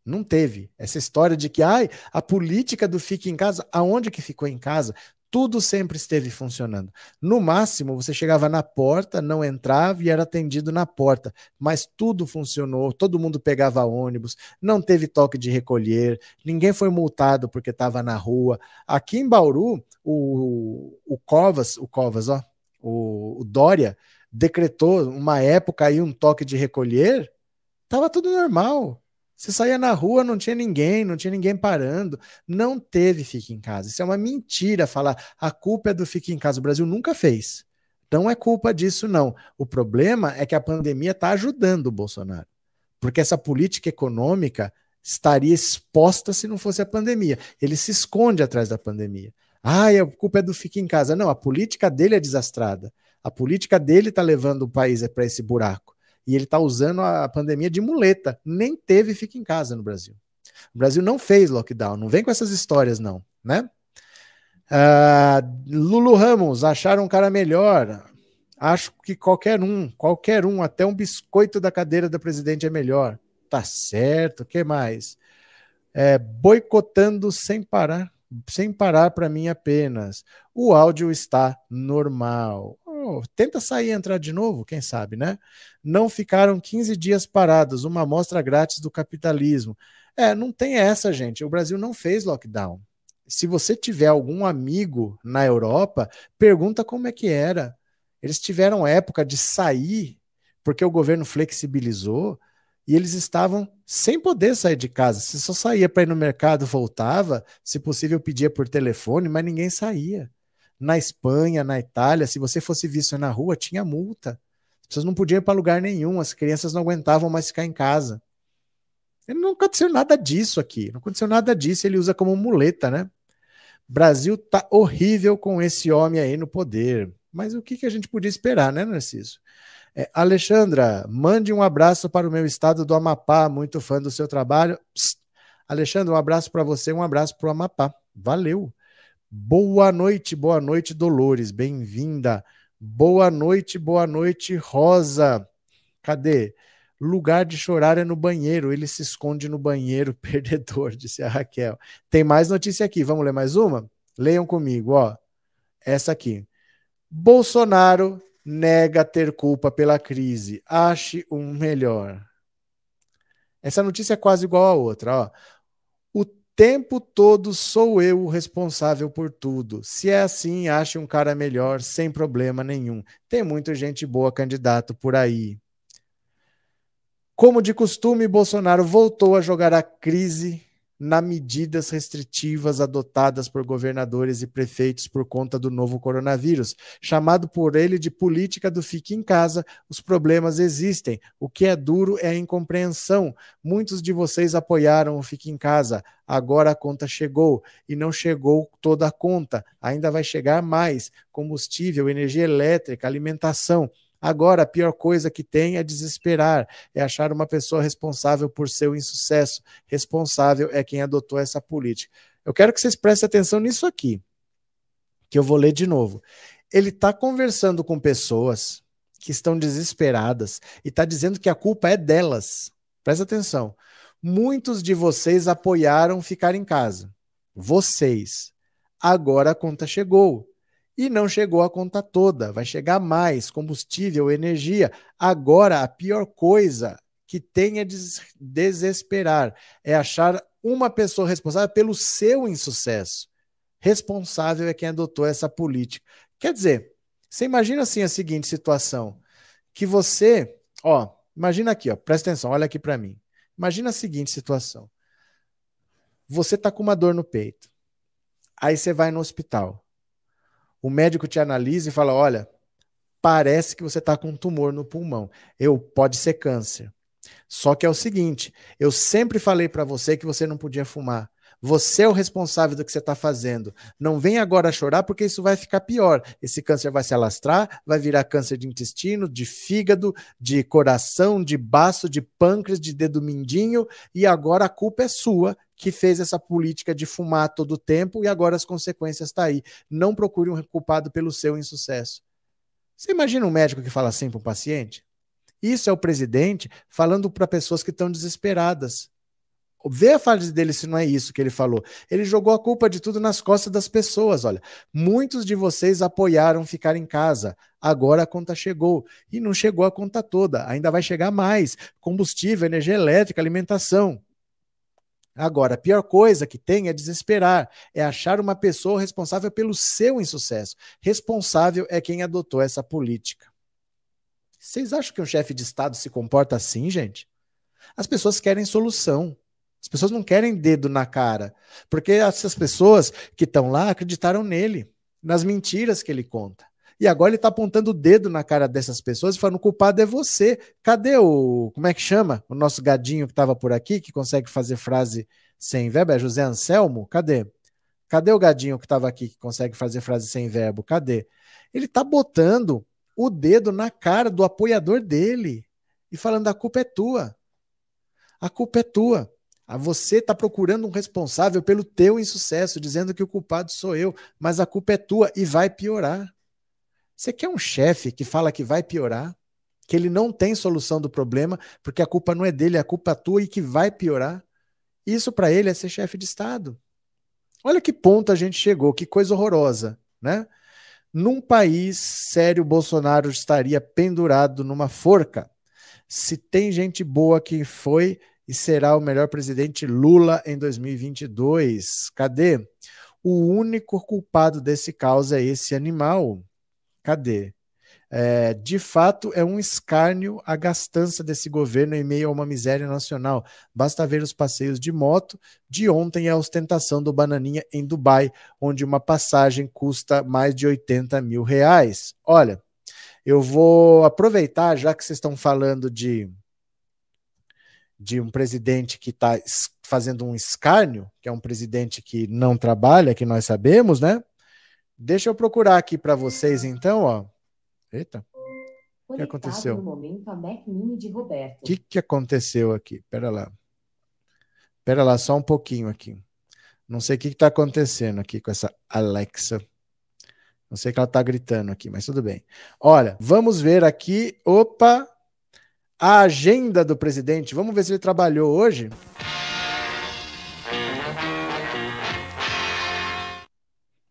Não teve. Essa história de que ai, a política do fique em casa, aonde que ficou em casa? Tudo sempre esteve funcionando. No máximo, você chegava na porta, não entrava e era atendido na porta, mas tudo funcionou, todo mundo pegava ônibus, não teve toque de recolher, ninguém foi multado porque estava na rua. Aqui em Bauru, o, o Covas, o Covas, ó, o, o Dória decretou uma época aí um toque de recolher, tava tudo normal. Você saía na rua, não tinha ninguém, não tinha ninguém parando. Não teve fique em casa. Isso é uma mentira falar a culpa é do fique em casa. O Brasil nunca fez. Não é culpa disso, não. O problema é que a pandemia está ajudando o Bolsonaro. Porque essa política econômica estaria exposta se não fosse a pandemia. Ele se esconde atrás da pandemia. Ah, a culpa é do fique em casa. Não, a política dele é desastrada. A política dele está levando o país para esse buraco e ele está usando a pandemia de muleta. Nem teve fica em casa no Brasil. O Brasil não fez lockdown, não vem com essas histórias, não, né? Uh, Lulu Ramos, acharam um cara melhor. Acho que qualquer um, qualquer um, até um biscoito da cadeira da presidente é melhor. Tá certo, o que mais? É, boicotando sem parar, sem parar para mim apenas. O áudio está normal tenta sair e entrar de novo, quem sabe, né? Não ficaram 15 dias parados, uma amostra grátis do capitalismo. É, não tem essa, gente. O Brasil não fez lockdown. Se você tiver algum amigo na Europa, pergunta como é que era. Eles tiveram época de sair, porque o governo flexibilizou, e eles estavam sem poder sair de casa. Se só saía para ir no mercado, voltava, se possível pedia por telefone, mas ninguém saía na Espanha, na Itália, se você fosse visto na rua, tinha multa. As pessoas não podiam ir para lugar nenhum, as crianças não aguentavam mais ficar em casa. E não aconteceu nada disso aqui, não aconteceu nada disso, ele usa como muleta, né? Brasil tá horrível com esse homem aí no poder. Mas o que, que a gente podia esperar, né, Narciso? É, Alexandra, mande um abraço para o meu estado do Amapá, muito fã do seu trabalho. Psst. Alexandra, um abraço para você, um abraço para o Amapá. Valeu. Boa noite, boa noite, Dolores, bem-vinda. Boa noite, boa noite, Rosa. Cadê? Lugar de chorar é no banheiro, ele se esconde no banheiro, perdedor, disse a Raquel. Tem mais notícia aqui, vamos ler mais uma? Leiam comigo, ó. Essa aqui. Bolsonaro nega ter culpa pela crise. Ache um melhor. Essa notícia é quase igual a outra, ó tempo todo sou eu o responsável por tudo. Se é assim, ache um cara melhor, sem problema nenhum. Tem muita gente boa candidato por aí. Como de costume, Bolsonaro voltou a jogar a crise nas medidas restritivas adotadas por governadores e prefeitos por conta do novo coronavírus. Chamado por ele de política do fique em casa, os problemas existem. O que é duro é a incompreensão. Muitos de vocês apoiaram o fique em casa. Agora a conta chegou e não chegou toda a conta. Ainda vai chegar mais: combustível, energia elétrica, alimentação. Agora, a pior coisa que tem é desesperar, é achar uma pessoa responsável por seu insucesso. Responsável é quem adotou essa política. Eu quero que vocês prestem atenção nisso aqui, que eu vou ler de novo. Ele está conversando com pessoas que estão desesperadas e está dizendo que a culpa é delas. Presta atenção. Muitos de vocês apoiaram ficar em casa. Vocês. Agora a conta chegou. E não chegou a conta toda, vai chegar mais combustível, energia. Agora, a pior coisa que tem é des desesperar, é achar uma pessoa responsável pelo seu insucesso. Responsável é quem adotou essa política. Quer dizer, você imagina assim a seguinte situação: que você, ó, imagina aqui, ó, presta atenção, olha aqui para mim. Imagina a seguinte situação: você tá com uma dor no peito, aí você vai no hospital o médico te analisa e fala: olha, parece que você está com um tumor no pulmão. Eu pode ser câncer. Só que é o seguinte: eu sempre falei para você que você não podia fumar. Você é o responsável do que você está fazendo. Não vem agora chorar, porque isso vai ficar pior. Esse câncer vai se alastrar, vai virar câncer de intestino, de fígado, de coração, de baço, de pâncreas, de dedo mindinho, e agora a culpa é sua que fez essa política de fumar todo o tempo e agora as consequências estão tá aí. Não procure um culpado pelo seu insucesso. Você imagina um médico que fala assim para um paciente? Isso é o presidente falando para pessoas que estão desesperadas. Vê a fase dele se não é isso que ele falou. Ele jogou a culpa de tudo nas costas das pessoas. Olha, muitos de vocês apoiaram ficar em casa. Agora a conta chegou. E não chegou a conta toda. Ainda vai chegar mais: combustível, energia elétrica, alimentação. Agora, a pior coisa que tem é desesperar, é achar uma pessoa responsável pelo seu insucesso. Responsável é quem adotou essa política. Vocês acham que um chefe de Estado se comporta assim, gente? As pessoas querem solução. As pessoas não querem dedo na cara. Porque essas pessoas que estão lá acreditaram nele, nas mentiras que ele conta. E agora ele está apontando o dedo na cara dessas pessoas e falando: o culpado é você. Cadê o. Como é que chama? O nosso gadinho que estava por aqui, que consegue fazer frase sem verbo? É José Anselmo? Cadê? Cadê o gadinho que estava aqui, que consegue fazer frase sem verbo? Cadê? Ele está botando o dedo na cara do apoiador dele e falando: a culpa é tua. A culpa é tua. Ah, você está procurando um responsável pelo teu insucesso, dizendo que o culpado sou eu, mas a culpa é tua e vai piorar. Você quer um chefe que fala que vai piorar, que ele não tem solução do problema, porque a culpa não é dele, é a culpa tua e que vai piorar? Isso para ele é ser chefe de Estado. Olha que ponto a gente chegou, que coisa horrorosa, né? Num país sério, Bolsonaro estaria pendurado numa forca. Se tem gente boa que foi e será o melhor presidente Lula em 2022. Cadê? O único culpado desse caos é esse animal. Cadê? É, de fato, é um escárnio a gastança desse governo em meio a uma miséria nacional. Basta ver os passeios de moto de ontem e a ostentação do Bananinha em Dubai, onde uma passagem custa mais de 80 mil reais. Olha, eu vou aproveitar, já que vocês estão falando de, de um presidente que está fazendo um escárnio, que é um presidente que não trabalha, que nós sabemos, né? Deixa eu procurar aqui para vocês, então, ó. Eita. O que aconteceu? O que, que aconteceu aqui? Pera lá. Pera lá, só um pouquinho aqui. Não sei o que está acontecendo aqui com essa Alexa. Não sei o que ela está gritando aqui, mas tudo bem. Olha, vamos ver aqui. Opa! A agenda do presidente. Vamos ver se ele trabalhou hoje.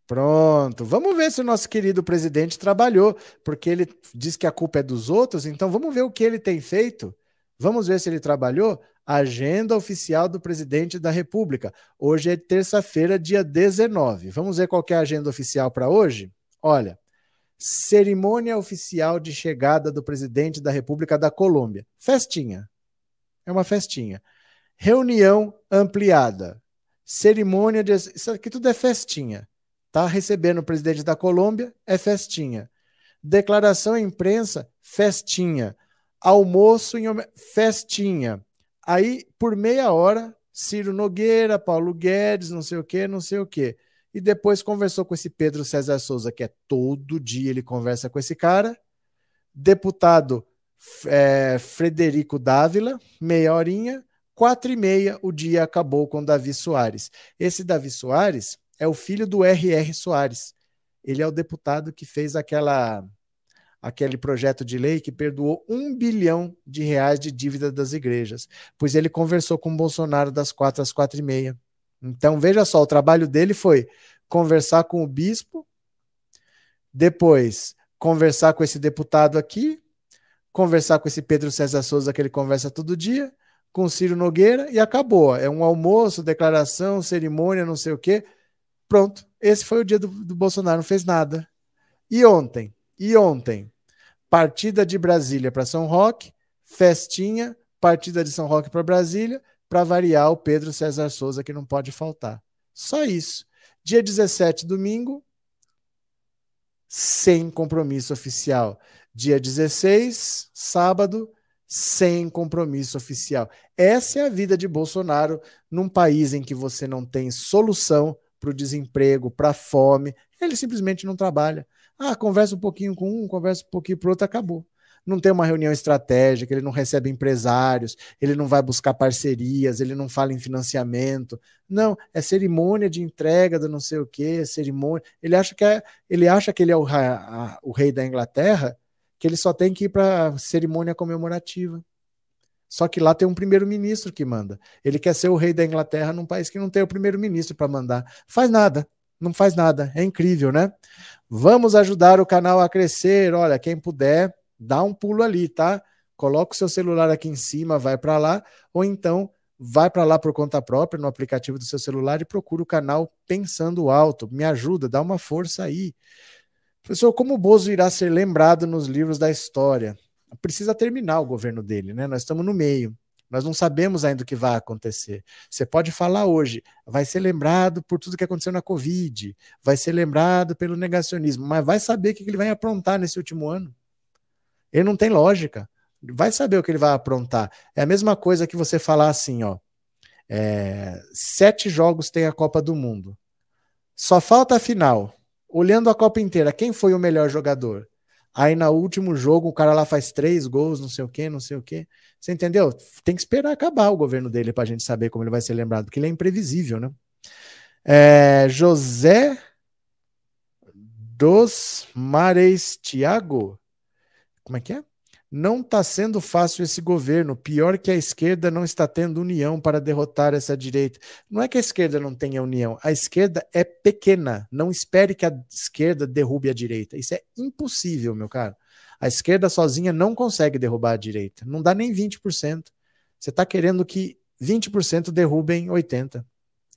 Pronto. Vamos ver se o nosso querido presidente trabalhou, porque ele diz que a culpa é dos outros, então vamos ver o que ele tem feito. Vamos ver se ele trabalhou. Agenda oficial do presidente da República. Hoje é terça-feira, dia 19. Vamos ver qual é a agenda oficial para hoje? Olha, cerimônia oficial de chegada do presidente da República da Colômbia. Festinha. é uma festinha. Reunião ampliada. Cerimônia de. Isso aqui tudo é festinha. Tá recebendo o presidente da Colômbia, é festinha. Declaração à imprensa, festinha. Almoço em festinha. Aí, por meia hora, Ciro Nogueira, Paulo Guedes, não sei o quê, não sei o quê. E depois conversou com esse Pedro César Souza, que é todo dia ele conversa com esse cara. Deputado é, Frederico Dávila, meia horinha. Quatro e meia, o dia acabou com Davi Soares. Esse Davi Soares é o filho do R.R. Soares. Ele é o deputado que fez aquela aquele projeto de lei que perdoou um bilhão de reais de dívida das igrejas, pois ele conversou com o Bolsonaro das quatro às quatro e meia. Então, veja só, o trabalho dele foi conversar com o bispo, depois conversar com esse deputado aqui, conversar com esse Pedro César Souza que ele conversa todo dia, com Ciro Nogueira e acabou. É um almoço, declaração, cerimônia, não sei o quê. Pronto. Esse foi o dia do, do Bolsonaro, não fez nada. E ontem? E ontem? Partida de Brasília para São Roque, festinha, partida de São Roque para Brasília, para variar o Pedro César Souza, que não pode faltar. Só isso. Dia 17, domingo, sem compromisso oficial. Dia 16, sábado, sem compromisso oficial. Essa é a vida de Bolsonaro num país em que você não tem solução para o desemprego, para a fome. Ele simplesmente não trabalha. Ah, conversa um pouquinho com um, conversa um pouquinho para outro, acabou. Não tem uma reunião estratégica, ele não recebe empresários, ele não vai buscar parcerias, ele não fala em financiamento. Não, é cerimônia de entrega do não sei o quê, cerimônia. Ele acha que, é, ele, acha que ele é o, a, o rei da Inglaterra que ele só tem que ir para cerimônia comemorativa. Só que lá tem um primeiro-ministro que manda. Ele quer ser o rei da Inglaterra num país que não tem o primeiro-ministro para mandar. Faz nada, não faz nada. É incrível, né? Vamos ajudar o canal a crescer. Olha, quem puder, dá um pulo ali, tá? Coloca o seu celular aqui em cima, vai para lá, ou então vai para lá por conta própria no aplicativo do seu celular e procura o canal Pensando Alto. Me ajuda, dá uma força aí. Professor, como o Bozo irá ser lembrado nos livros da história? Precisa terminar o governo dele, né? Nós estamos no meio. Nós não sabemos ainda o que vai acontecer. Você pode falar hoje, vai ser lembrado por tudo que aconteceu na Covid, vai ser lembrado pelo negacionismo, mas vai saber o que ele vai aprontar nesse último ano. Ele não tem lógica. Vai saber o que ele vai aprontar. É a mesma coisa que você falar assim, ó. É, sete jogos tem a Copa do Mundo. Só falta a final olhando a Copa inteira, quem foi o melhor jogador? Aí no último jogo o cara lá faz três gols, não sei o quê, não sei o quê. Você entendeu? Tem que esperar acabar o governo dele para a gente saber como ele vai ser lembrado, porque ele é imprevisível, né? É, José dos Mares Tiago. Como é que é? Não está sendo fácil esse governo. Pior que a esquerda não está tendo união para derrotar essa direita. Não é que a esquerda não tenha união. A esquerda é pequena. Não espere que a esquerda derrube a direita. Isso é impossível, meu caro. A esquerda sozinha não consegue derrubar a direita. Não dá nem 20%. Você está querendo que 20% derrubem 80%.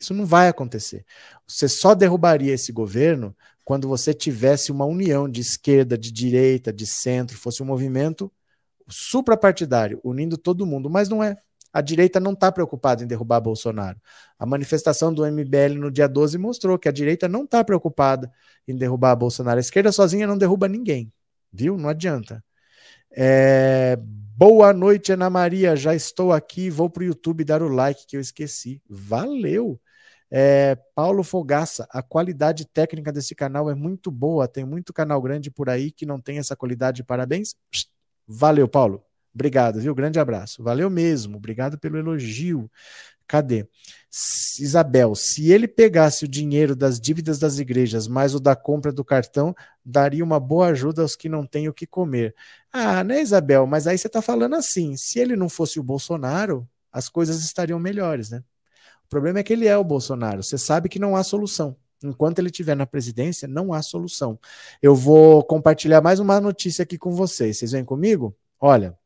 Isso não vai acontecer. Você só derrubaria esse governo quando você tivesse uma união de esquerda, de direita, de centro, fosse um movimento suprapartidário, unindo todo mundo, mas não é. A direita não está preocupada em derrubar Bolsonaro. A manifestação do MBL no dia 12 mostrou que a direita não está preocupada em derrubar Bolsonaro. A esquerda sozinha não derruba ninguém, viu? Não adianta. É... Boa noite, Ana Maria. Já estou aqui. Vou para o YouTube dar o like que eu esqueci. Valeu! É, Paulo Fogaça, a qualidade técnica desse canal é muito boa. Tem muito canal grande por aí que não tem essa qualidade. Parabéns. Valeu, Paulo. Obrigado, viu? Grande abraço. Valeu mesmo. Obrigado pelo elogio. Cadê? Isabel, se ele pegasse o dinheiro das dívidas das igrejas mais o da compra do cartão, daria uma boa ajuda aos que não têm o que comer. Ah, né, Isabel? Mas aí você está falando assim: se ele não fosse o Bolsonaro, as coisas estariam melhores, né? O problema é que ele é o Bolsonaro. Você sabe que não há solução. Enquanto ele estiver na presidência, não há solução. Eu vou compartilhar mais uma notícia aqui com vocês. Vocês vêm comigo? Olha,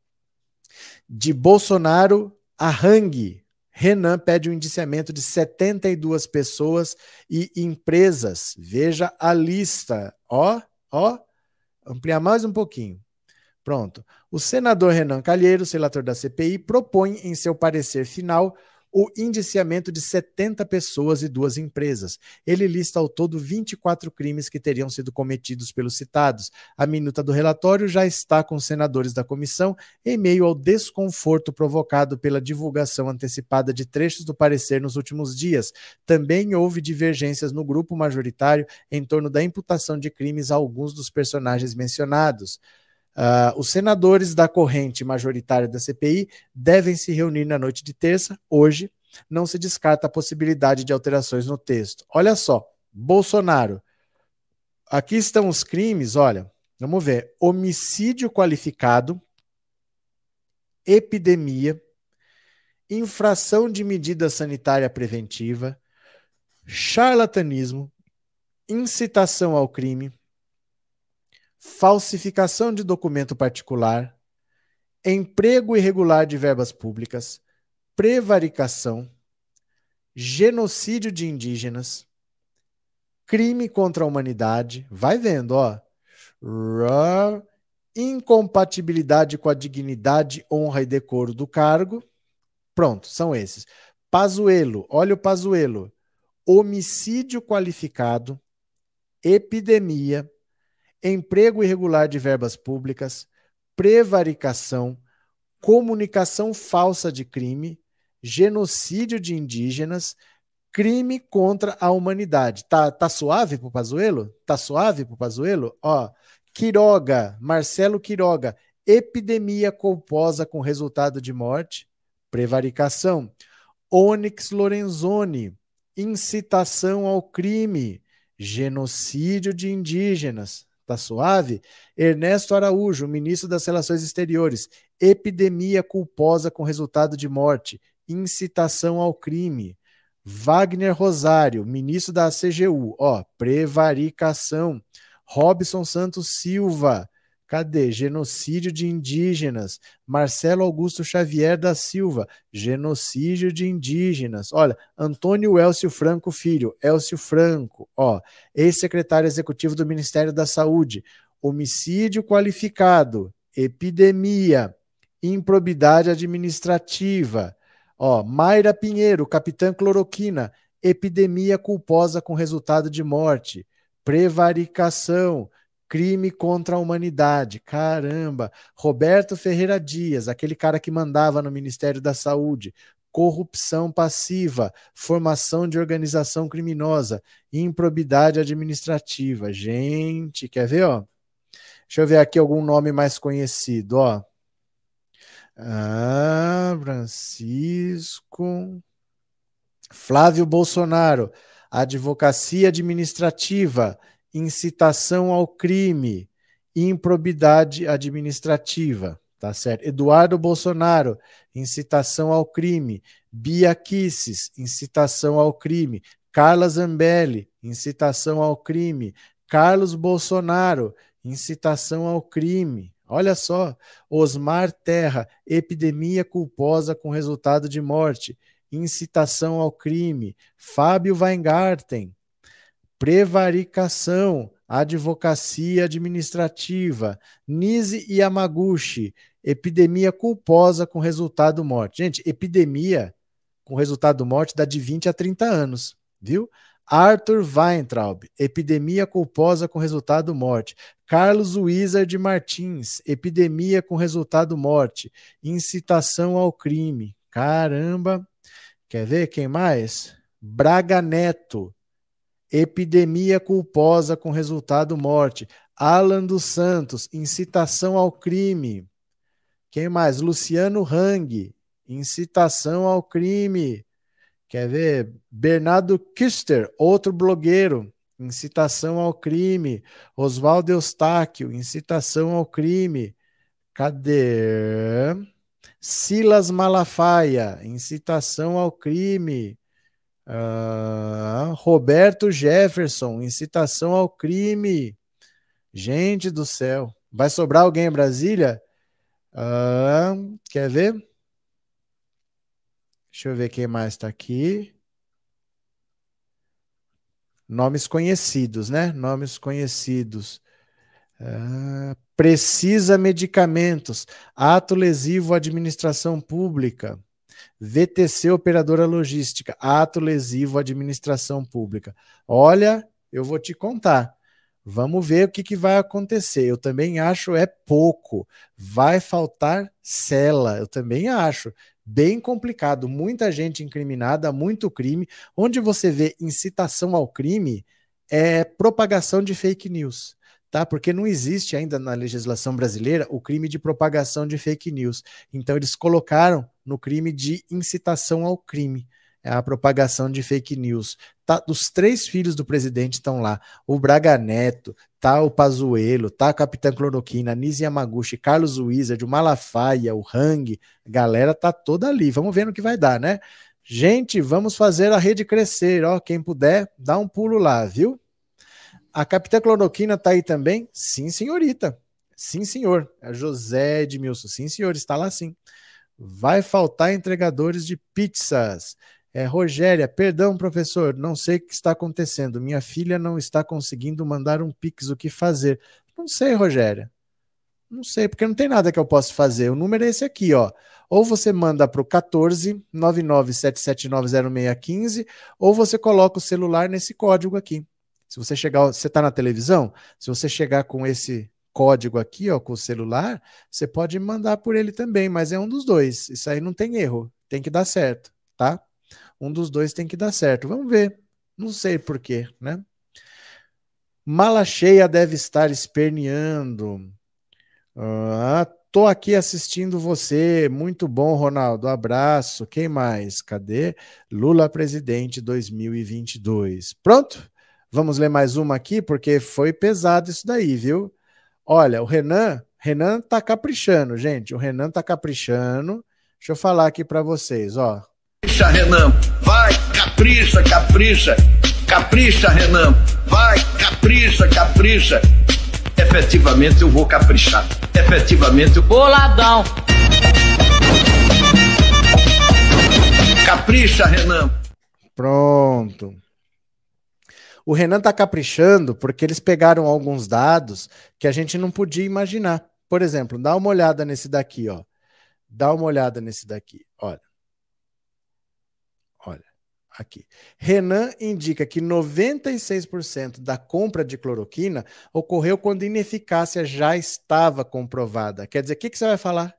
de Bolsonaro a Hang, Renan pede um indiciamento de 72 pessoas e empresas. Veja a lista. Ó, ó, ampliar mais um pouquinho. Pronto. O senador Renan Calheiros, relator da CPI, propõe em seu parecer final o indiciamento de 70 pessoas e duas empresas. Ele lista ao todo 24 crimes que teriam sido cometidos pelos citados. A minuta do relatório já está com os senadores da comissão em meio ao desconforto provocado pela divulgação antecipada de trechos do parecer nos últimos dias. Também houve divergências no grupo majoritário em torno da imputação de crimes a alguns dos personagens mencionados. Uh, os senadores da corrente majoritária da CPI devem se reunir na noite de terça, hoje. Não se descarta a possibilidade de alterações no texto. Olha só, Bolsonaro. Aqui estão os crimes, olha. Vamos ver: homicídio qualificado, epidemia, infração de medida sanitária preventiva, charlatanismo, incitação ao crime, falsificação de documento particular, emprego irregular de verbas públicas, prevaricação, genocídio de indígenas, crime contra a humanidade, vai vendo, ó, incompatibilidade com a dignidade, honra e decoro do cargo. Pronto, são esses. Pazuelo, olha o Pazuelo. Homicídio qualificado, epidemia, emprego irregular de verbas públicas, prevaricação, comunicação falsa de crime, genocídio de indígenas, crime contra a humanidade. Tá, tá suave pro Pazuelo? Tá suave pro Pazuelo? Ó, Quiroga, Marcelo Quiroga, epidemia culposa com resultado de morte, prevaricação. Onyx Lorenzoni, incitação ao crime, genocídio de indígenas, Tá suave? Ernesto Araújo, ministro das Relações Exteriores. Epidemia culposa com resultado de morte. Incitação ao crime. Wagner Rosário, ministro da CGU. Ó, prevaricação. Robson Santos Silva. Cadê? Genocídio de indígenas. Marcelo Augusto Xavier da Silva. Genocídio de indígenas. Olha, Antônio Elcio Franco Filho. Elcio Franco, ó, ex-secretário executivo do Ministério da Saúde. Homicídio qualificado. Epidemia. Improbidade administrativa. Ó, Mayra Pinheiro, capitã cloroquina. Epidemia culposa com resultado de morte. Prevaricação crime contra a humanidade. Caramba! Roberto Ferreira Dias, aquele cara que mandava no Ministério da Saúde. Corrupção passiva, formação de organização criminosa, improbidade administrativa. Gente, quer ver, ó? Deixa eu ver aqui algum nome mais conhecido, ó. Ah, Francisco. Flávio Bolsonaro, advocacia administrativa, incitação ao crime, improbidade administrativa, tá certo? Eduardo Bolsonaro, incitação ao crime, Bia Kisses, incitação ao crime, Carla Zambelli, incitação ao crime, Carlos Bolsonaro, incitação ao crime. Olha só, Osmar Terra, epidemia culposa com resultado de morte, incitação ao crime. Fábio Weingarten, prevaricação, advocacia administrativa, Nise Yamaguchi, epidemia culposa com resultado morte. Gente, epidemia com resultado morte dá de 20 a 30 anos, viu? Arthur Weintraub, epidemia culposa com resultado morte. Carlos Wizard Martins, epidemia com resultado morte. Incitação ao crime. Caramba. Quer ver quem mais? Braga Neto, epidemia culposa com resultado morte. Alan dos Santos, incitação ao crime. Quem mais? Luciano Hang, incitação ao crime. Quer ver? Bernardo Kister, outro blogueiro, incitação ao crime. Oswaldo Eustáquio, incitação ao crime. Cadê? Silas Malafaia, incitação ao crime. Uh, Roberto Jefferson, incitação ao crime. Gente do céu. Vai sobrar alguém em Brasília? Uh, quer ver? Deixa eu ver quem mais está aqui. Nomes conhecidos, né? Nomes conhecidos. Ah, precisa medicamentos. Ato lesivo à administração pública. VTC Operadora Logística. Ato lesivo à administração pública. Olha, eu vou te contar. Vamos ver o que, que vai acontecer. Eu também acho é pouco. Vai faltar cela. Eu também acho. Bem complicado. Muita gente incriminada, muito crime. Onde você vê incitação ao crime é propagação de fake news. Tá? Porque não existe ainda na legislação brasileira o crime de propagação de fake news. Então eles colocaram no crime de incitação ao crime é a propagação de fake news. Tá, os três filhos do presidente estão lá. O Braga Neto, tá o Pazuello, tá a Capitã Cloroquina, Nisi Yamaguchi, Carlos Wizard, o Malafaia, o Hang, a galera tá toda ali. Vamos ver no que vai dar, né? Gente, vamos fazer a rede crescer, ó, quem puder, dá um pulo lá, viu? A Capitã Cloroquina tá aí também? Sim, senhorita. Sim, senhor. É José Edmilson. Sim, senhor, está lá sim. Vai faltar entregadores de pizzas. É, Rogéria, perdão, professor, não sei o que está acontecendo. Minha filha não está conseguindo mandar um Pix, o que fazer? Não sei, Rogéria. Não sei, porque não tem nada que eu possa fazer. O número é esse aqui, ó. Ou você manda para o 14 997790615, ou você coloca o celular nesse código aqui. Se você chegar, você está na televisão, se você chegar com esse código aqui, ó, com o celular, você pode mandar por ele também, mas é um dos dois. Isso aí não tem erro, tem que dar certo, tá? Um dos dois tem que dar certo. Vamos ver. Não sei porquê, né? Mala cheia deve estar esperneando. Ah, tô aqui assistindo você. Muito bom, Ronaldo. Abraço. Quem mais? Cadê? Lula presidente 2022. Pronto? Vamos ler mais uma aqui, porque foi pesado isso daí, viu? Olha, o Renan, Renan tá caprichando, gente. O Renan tá caprichando. Deixa eu falar aqui para vocês, ó. Capricha, Renan. Vai, capricha, capricha. Capricha, Renan. Vai, capricha, capricha. Efetivamente eu vou caprichar. Efetivamente eu. Boladão. Capricha, Renan. Pronto. O Renan tá caprichando porque eles pegaram alguns dados que a gente não podia imaginar. Por exemplo, dá uma olhada nesse daqui, ó. Dá uma olhada nesse daqui, olha. Aqui. Renan indica que 96% da compra de cloroquina ocorreu quando ineficácia já estava comprovada. Quer dizer, o que, que você vai falar? O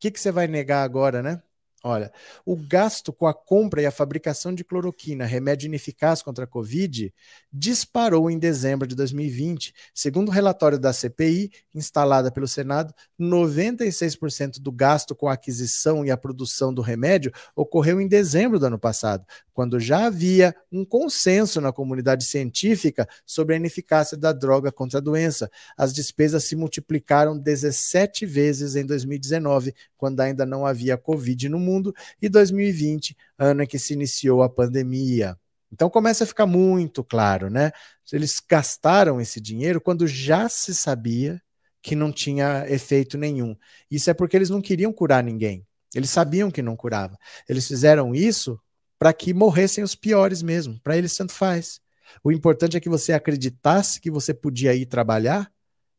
que, que você vai negar agora, né? Olha, o gasto com a compra e a fabricação de cloroquina, remédio ineficaz contra a Covid, disparou em dezembro de 2020. Segundo o relatório da CPI, instalada pelo Senado, 96% do gasto com a aquisição e a produção do remédio ocorreu em dezembro do ano passado, quando já havia um consenso na comunidade científica sobre a ineficácia da droga contra a doença. As despesas se multiplicaram 17 vezes em 2019, quando ainda não havia Covid no mundo, e 2020, ano em que se iniciou a pandemia. Então começa a ficar muito claro, né? Eles gastaram esse dinheiro quando já se sabia que não tinha efeito nenhum. Isso é porque eles não queriam curar ninguém. Eles sabiam que não curava. Eles fizeram isso para que morressem os piores mesmo. Para eles, tanto faz. O importante é que você acreditasse que você podia ir trabalhar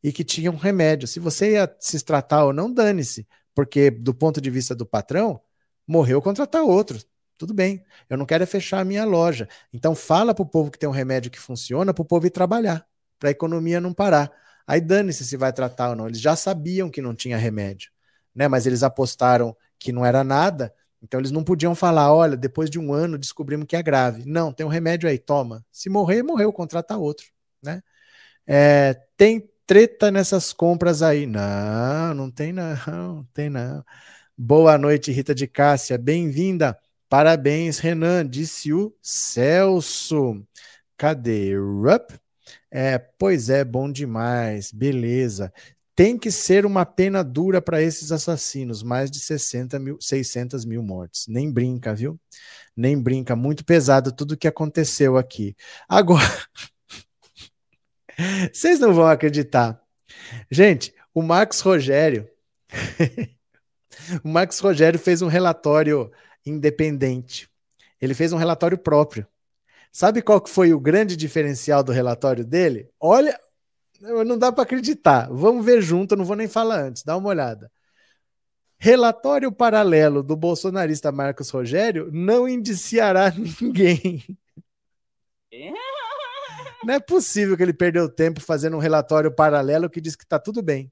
e que tinha um remédio. Se você ia se tratar ou não, dane-se. Porque, do ponto de vista do patrão, morreu contratar outro. Tudo bem, eu não quero é fechar a minha loja. Então, fala para o povo que tem um remédio que funciona, para o povo ir trabalhar, para a economia não parar. Aí dane-se se vai tratar ou não. Eles já sabiam que não tinha remédio, né? Mas eles apostaram que não era nada então eles não podiam falar, olha, depois de um ano descobrimos que é grave. Não, tem um remédio aí, toma. Se morrer, morreu, contrata outro, né? É, tem treta nessas compras aí? Não, não tem não, não tem não. Boa noite, Rita de Cássia, bem-vinda. Parabéns, Renan, disse o Celso. Cadê? Rup? É, pois é, bom demais, beleza. Tem que ser uma pena dura para esses assassinos, mais de 60 mil, 600 mil mortes. Nem brinca, viu? Nem brinca. Muito pesado tudo que aconteceu aqui. Agora, vocês não vão acreditar. Gente, o Max Rogério, o Max Rogério fez um relatório independente. Ele fez um relatório próprio. Sabe qual que foi o grande diferencial do relatório dele? Olha, Não dá para acreditar. Vamos ver junto, eu não vou nem falar antes, dá uma olhada. Relatório paralelo do bolsonarista Marcos Rogério não indiciará ninguém. Não é possível que ele perdeu tempo fazendo um relatório paralelo que diz que está tudo bem.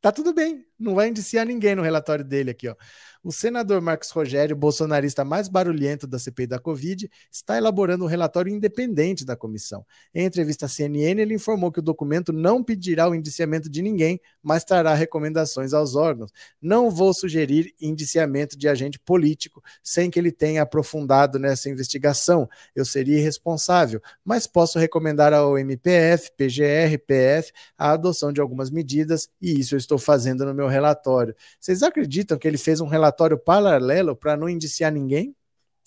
Tá tudo bem, não vai indiciar ninguém no relatório dele aqui, ó. O senador Marcos Rogério, bolsonarista mais barulhento da CPI da Covid, está elaborando um relatório independente da comissão. Em entrevista à CNN, ele informou que o documento não pedirá o indiciamento de ninguém, mas trará recomendações aos órgãos. Não vou sugerir indiciamento de agente político sem que ele tenha aprofundado nessa investigação. Eu seria irresponsável, mas posso recomendar ao MPF, PGR, PF a adoção de algumas medidas e isso eu estou fazendo no meu relatório. Vocês acreditam que ele fez um relatório relatório paralelo para não indiciar ninguém,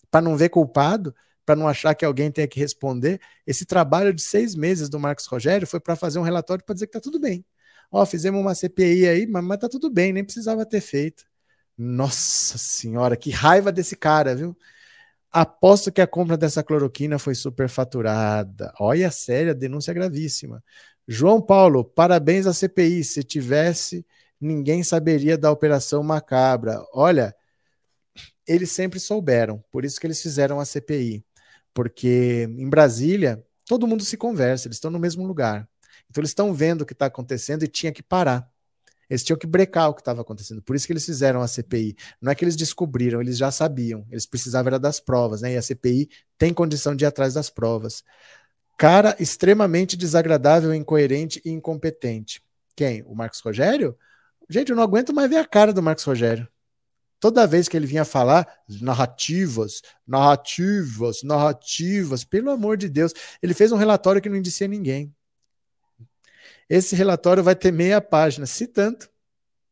para não ver culpado, para não achar que alguém tenha que responder. Esse trabalho de seis meses do Marcos Rogério foi para fazer um relatório para dizer que está tudo bem. Ó, fizemos uma CPI aí, mas, mas tá tudo bem, nem precisava ter feito. Nossa senhora, que raiva desse cara, viu? Aposto que a compra dessa cloroquina foi superfaturada. Olha, séria, denúncia gravíssima. João Paulo, parabéns à CPI. Se tivesse ninguém saberia da operação macabra. Olha, eles sempre souberam, por isso que eles fizeram a CPI. Porque em Brasília, todo mundo se conversa, eles estão no mesmo lugar. Então eles estão vendo o que está acontecendo e tinha que parar. Eles tinham que brecar o que estava acontecendo. Por isso que eles fizeram a CPI. Não é que eles descobriram, eles já sabiam. Eles precisavam era das provas, né? E a CPI tem condição de ir atrás das provas. Cara extremamente desagradável, incoerente e incompetente. Quem? O Marcos Rogério? Gente, eu não aguento mais ver a cara do Marcos Rogério. Toda vez que ele vinha falar narrativas, narrativas, narrativas, pelo amor de Deus, ele fez um relatório que não indicia ninguém. Esse relatório vai ter meia página, se tanto.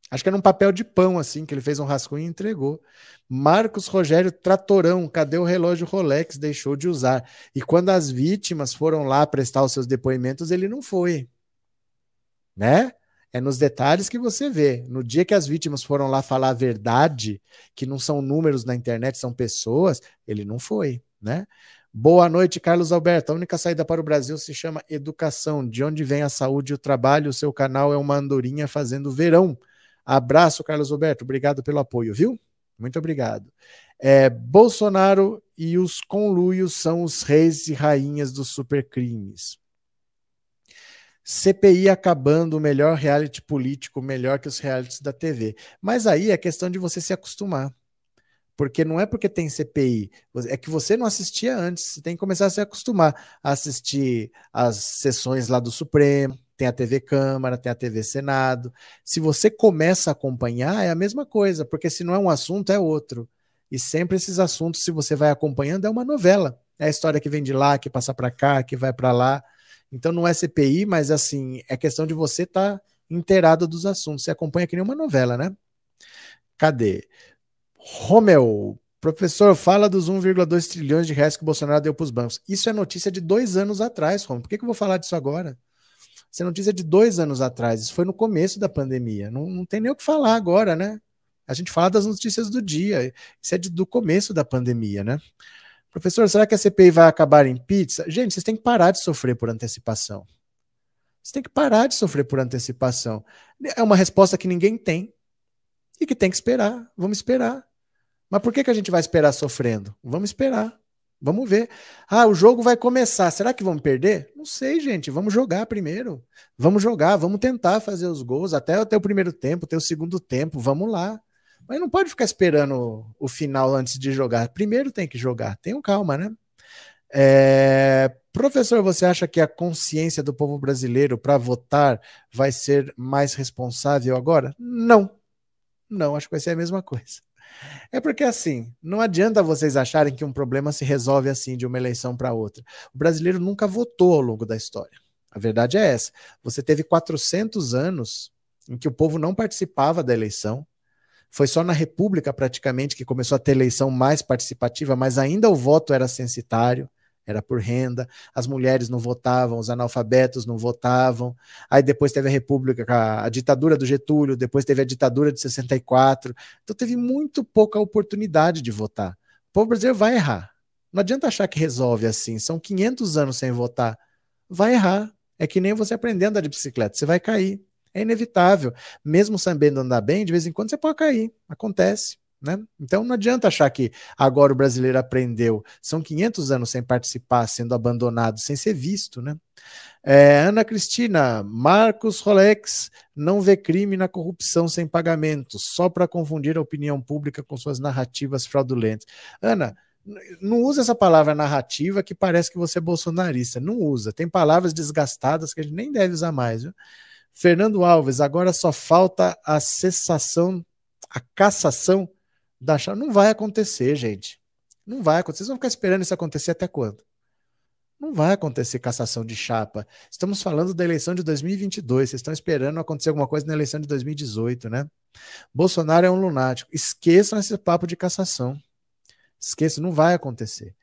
Acho que era um papel de pão, assim, que ele fez um rascunho e entregou. Marcos Rogério Tratorão, cadê o relógio Rolex? Deixou de usar. E quando as vítimas foram lá prestar os seus depoimentos, ele não foi. Né? É nos detalhes que você vê. No dia que as vítimas foram lá falar a verdade, que não são números na internet, são pessoas, ele não foi, né? Boa noite, Carlos Alberto. A única saída para o Brasil se chama educação. De onde vem a saúde e o trabalho? O seu canal é uma andorinha fazendo verão. Abraço, Carlos Alberto. Obrigado pelo apoio, viu? Muito obrigado. É, Bolsonaro e os conluios são os reis e rainhas dos supercrimes. CPI acabando, o melhor reality político, melhor que os realities da TV. Mas aí é questão de você se acostumar. Porque não é porque tem CPI, é que você não assistia antes, você tem que começar a se acostumar a assistir as sessões lá do Supremo, tem a TV Câmara, tem a TV Senado. Se você começa a acompanhar, é a mesma coisa, porque se não é um assunto, é outro. E sempre esses assuntos, se você vai acompanhando, é uma novela. É a história que vem de lá, que passa para cá, que vai para lá. Então não é CPI, mas assim, é questão de você estar tá inteirado dos assuntos. Você acompanha que nem uma novela, né? Cadê? Romeu, professor, fala dos 1,2 trilhões de reais que o Bolsonaro deu para os bancos. Isso é notícia de dois anos atrás, Romeu. Por que, que eu vou falar disso agora? Isso é notícia de dois anos atrás. Isso foi no começo da pandemia. Não, não tem nem o que falar agora, né? A gente fala das notícias do dia. Isso é de, do começo da pandemia, né? Professor, será que a CPI vai acabar em pizza? Gente, vocês têm que parar de sofrer por antecipação. Vocês têm que parar de sofrer por antecipação. É uma resposta que ninguém tem e que tem que esperar. Vamos esperar. Mas por que, que a gente vai esperar sofrendo? Vamos esperar. Vamos ver. Ah, o jogo vai começar. Será que vamos perder? Não sei, gente. Vamos jogar primeiro. Vamos jogar, vamos tentar fazer os gols até, até o primeiro tempo, até o segundo tempo. Vamos lá. Mas não pode ficar esperando o final antes de jogar. Primeiro tem que jogar. Tenham calma, né? É... Professor, você acha que a consciência do povo brasileiro para votar vai ser mais responsável agora? Não. Não, acho que vai ser a mesma coisa. É porque assim, não adianta vocês acharem que um problema se resolve assim de uma eleição para outra. O brasileiro nunca votou ao longo da história. A verdade é essa. Você teve 400 anos em que o povo não participava da eleição, foi só na República, praticamente, que começou a ter eleição mais participativa, mas ainda o voto era censitário, era por renda, as mulheres não votavam, os analfabetos não votavam. Aí depois teve a República, a, ditadura do Getúlio, depois teve a ditadura de 64. Então teve muito pouca oportunidade de votar. O povo brasileiro vai errar. Não adianta achar que resolve assim. São 500 anos sem votar. Vai errar. É que nem você aprender a andar de bicicleta, você vai cair. É inevitável. Mesmo sabendo andar bem, de vez em quando você pode cair. Acontece. Né? Então não adianta achar que agora o brasileiro aprendeu. São 500 anos sem participar, sendo abandonado, sem ser visto. Né? É, Ana Cristina, Marcos Rolex não vê crime na corrupção sem pagamento, só para confundir a opinião pública com suas narrativas fraudulentas. Ana, não usa essa palavra narrativa que parece que você é bolsonarista. Não usa. Tem palavras desgastadas que a gente nem deve usar mais. Viu? Fernando Alves, agora só falta a cessação, a cassação da chapa. Não vai acontecer, gente. Não vai acontecer. Vocês vão ficar esperando isso acontecer até quando? Não vai acontecer cassação de chapa. Estamos falando da eleição de 2022. Vocês estão esperando acontecer alguma coisa na eleição de 2018, né? Bolsonaro é um lunático. Esqueçam esse papo de cassação. Esqueça, não vai acontecer.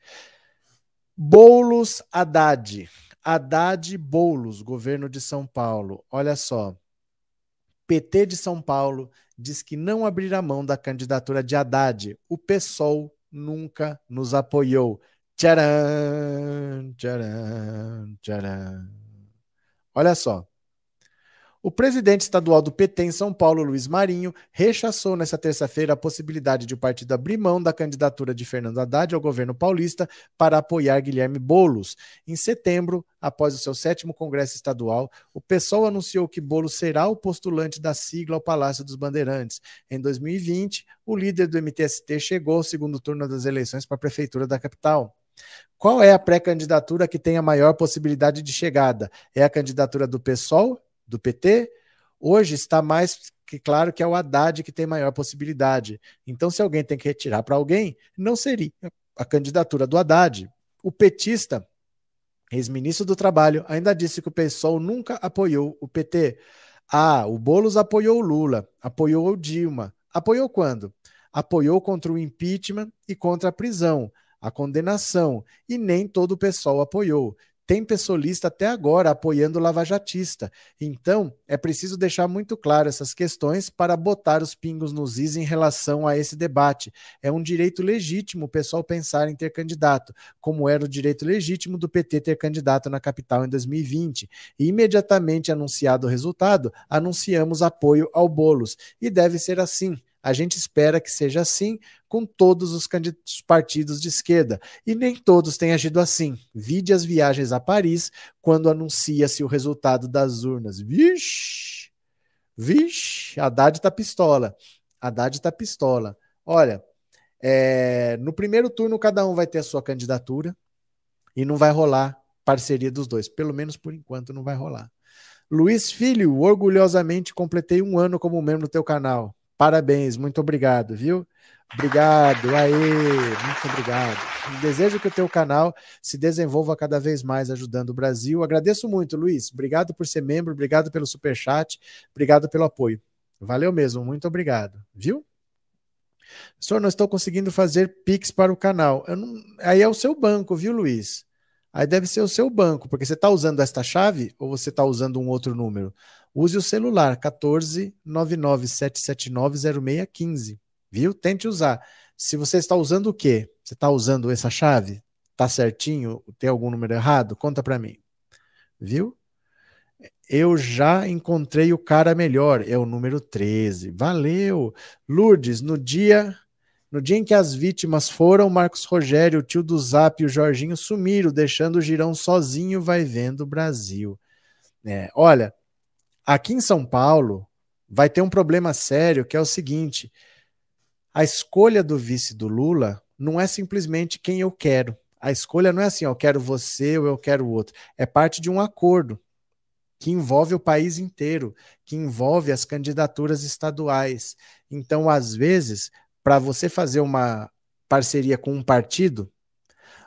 Boulos Haddad. Haddad Boulos, governo de São Paulo. Olha só. PT de São Paulo diz que não abrirá mão da candidatura de Haddad. O PSOL nunca nos apoiou. Tcharam, tcharam, tcharam. Olha só. O presidente estadual do PT em São Paulo, Luiz Marinho, rechaçou nesta terça-feira a possibilidade de o partido abrir mão da candidatura de Fernando Haddad ao governo paulista para apoiar Guilherme Boulos. Em setembro, após o seu sétimo congresso estadual, o PSOL anunciou que Boulos será o postulante da sigla ao Palácio dos Bandeirantes. Em 2020, o líder do MTST chegou ao segundo turno das eleições para a prefeitura da capital. Qual é a pré-candidatura que tem a maior possibilidade de chegada? É a candidatura do PSOL do PT, hoje está mais que claro que é o Haddad que tem maior possibilidade. Então, se alguém tem que retirar para alguém, não seria a candidatura do Haddad. O petista, ex-ministro do Trabalho, ainda disse que o PSOL nunca apoiou o PT. Ah, o Boulos apoiou o Lula, apoiou o Dilma. Apoiou quando? Apoiou contra o impeachment e contra a prisão, a condenação, e nem todo o pessoal apoiou tem pessoalista até agora apoiando o lavajatista. Então, é preciso deixar muito claro essas questões para botar os pingos nos is em relação a esse debate. É um direito legítimo o pessoal pensar em ter candidato, como era o direito legítimo do PT ter candidato na capital em 2020. E imediatamente anunciado o resultado, anunciamos apoio ao Bolos. E deve ser assim. A gente espera que seja assim com todos os partidos de esquerda. E nem todos têm agido assim. Vide as viagens a Paris quando anuncia-se o resultado das urnas. Vixe! Vixe! Haddad tá pistola. Haddad tá pistola. Olha, é, no primeiro turno cada um vai ter a sua candidatura e não vai rolar parceria dos dois. Pelo menos por enquanto não vai rolar. Luiz Filho, orgulhosamente completei um ano como membro do teu canal. Parabéns, muito obrigado, viu? Obrigado, aí, muito obrigado. Desejo que o teu canal se desenvolva cada vez mais ajudando o Brasil. Agradeço muito, Luiz. Obrigado por ser membro, obrigado pelo super chat, obrigado pelo apoio. Valeu mesmo, muito obrigado, viu? Senhor, não estou conseguindo fazer Pix para o canal. Não... Aí é o seu banco, viu, Luiz? Aí deve ser o seu banco, porque você está usando esta chave ou você está usando um outro número? Use o celular 14 997790615, viu? Tente usar. Se você está usando o quê? Você está usando essa chave? Tá certinho? Tem algum número errado? Conta para mim. Viu? Eu já encontrei o cara melhor, é o número 13. Valeu. Lourdes, no dia no dia em que as vítimas foram, Marcos Rogério, o tio do Zap e o Jorginho sumiram, deixando o Girão sozinho vai vendo o Brasil. É, olha, Aqui em São Paulo vai ter um problema sério que é o seguinte: a escolha do vice do Lula não é simplesmente quem eu quero. A escolha não é assim, eu quero você ou eu quero o outro. É parte de um acordo que envolve o país inteiro, que envolve as candidaturas estaduais. Então, às vezes, para você fazer uma parceria com um partido,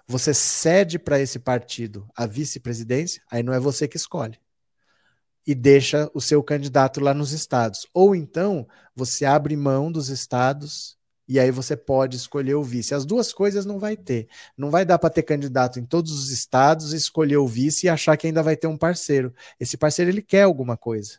você cede para esse partido a vice-presidência, aí não é você que escolhe e deixa o seu candidato lá nos estados. Ou então você abre mão dos estados e aí você pode escolher o vice. As duas coisas não vai ter. Não vai dar para ter candidato em todos os estados, escolher o vice e achar que ainda vai ter um parceiro. Esse parceiro ele quer alguma coisa.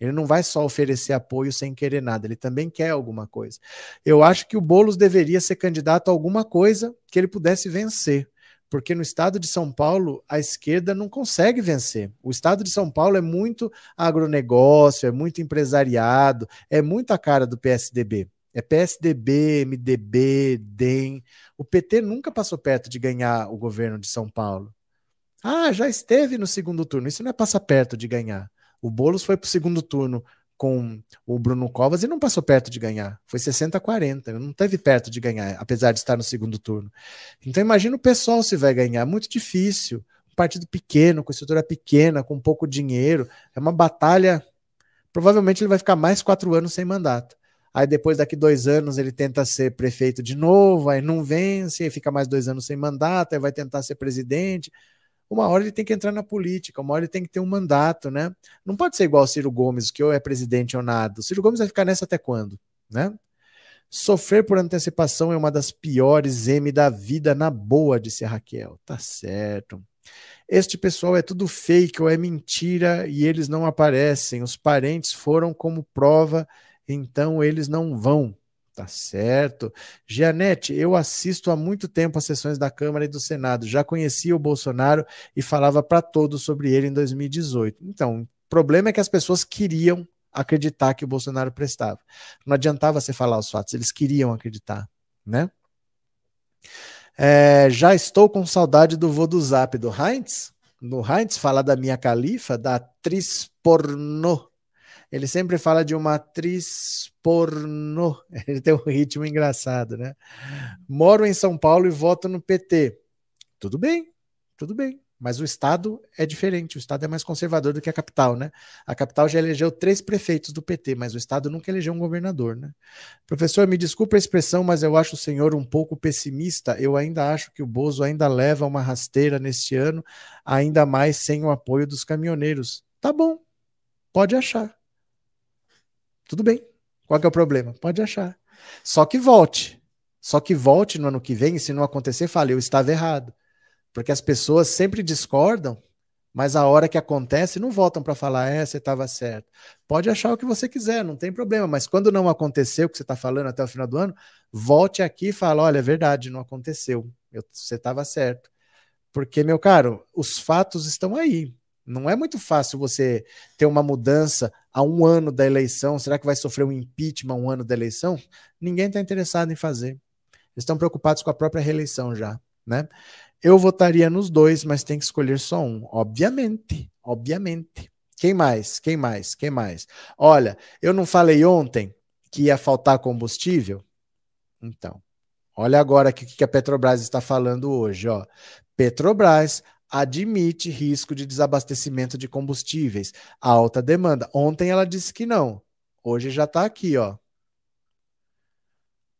Ele não vai só oferecer apoio sem querer nada, ele também quer alguma coisa. Eu acho que o Boulos deveria ser candidato a alguma coisa que ele pudesse vencer porque no estado de São Paulo a esquerda não consegue vencer. O estado de São Paulo é muito agronegócio, é muito empresariado, é muito a cara do PSDB. É PSDB, MDB, DEM. O PT nunca passou perto de ganhar o governo de São Paulo. Ah, já esteve no segundo turno. Isso não é passar perto de ganhar. O Boulos foi para o segundo turno com o Bruno Covas e não passou perto de ganhar. Foi 60 a 40, não teve perto de ganhar, apesar de estar no segundo turno. Então imagina o pessoal se vai ganhar, muito difícil. Um partido pequeno, com estrutura pequena, com pouco dinheiro, é uma batalha. Provavelmente ele vai ficar mais quatro anos sem mandato. Aí depois, daqui dois anos, ele tenta ser prefeito de novo, aí não vence, aí fica mais dois anos sem mandato, aí vai tentar ser presidente uma hora ele tem que entrar na política, uma hora ele tem que ter um mandato, né? Não pode ser igual o Ciro Gomes, que ou é presidente ou nada. O Ciro Gomes vai ficar nessa até quando, né? Sofrer por antecipação é uma das piores M da vida na boa, disse a Raquel. Tá certo. Este pessoal é tudo fake ou é mentira e eles não aparecem. Os parentes foram como prova, então eles não vão. Tá certo. Gianete, eu assisto há muito tempo as sessões da Câmara e do Senado. Já conhecia o Bolsonaro e falava para todos sobre ele em 2018. Então, o problema é que as pessoas queriam acreditar que o Bolsonaro prestava. Não adiantava você falar os fatos, eles queriam acreditar, né? É, já estou com saudade do vô do Zap do Heinz. No Heinz, falar da minha califa, da atriz pornô ele sempre fala de uma atriz pornô. Ele tem um ritmo engraçado, né? Moro em São Paulo e voto no PT. Tudo bem, tudo bem. Mas o Estado é diferente, o Estado é mais conservador do que a capital, né? A capital já elegeu três prefeitos do PT, mas o Estado nunca elegeu um governador, né? Professor, me desculpe a expressão, mas eu acho o senhor um pouco pessimista. Eu ainda acho que o Bozo ainda leva uma rasteira neste ano, ainda mais sem o apoio dos caminhoneiros. Tá bom, pode achar. Tudo bem. Qual é o problema? Pode achar. Só que volte. Só que volte no ano que vem, se não acontecer, fale, eu estava errado. Porque as pessoas sempre discordam, mas a hora que acontece não voltam para falar, é, você estava certo. Pode achar o que você quiser, não tem problema, mas quando não aconteceu o que você está falando até o final do ano, volte aqui e fala, olha, é verdade, não aconteceu, eu, você estava certo. Porque, meu caro, os fatos estão aí. Não é muito fácil você ter uma mudança a um ano da eleição. Será que vai sofrer um impeachment um ano da eleição? Ninguém está interessado em fazer. Eles estão preocupados com a própria reeleição já, né? Eu votaria nos dois, mas tem que escolher só um, obviamente, obviamente. Quem mais? Quem mais? Quem mais? Olha, eu não falei ontem que ia faltar combustível? Então, olha agora o que a Petrobras está falando hoje, ó. Petrobras admite risco de desabastecimento de combustíveis, alta demanda. Ontem ela disse que não. Hoje já está aqui, ó.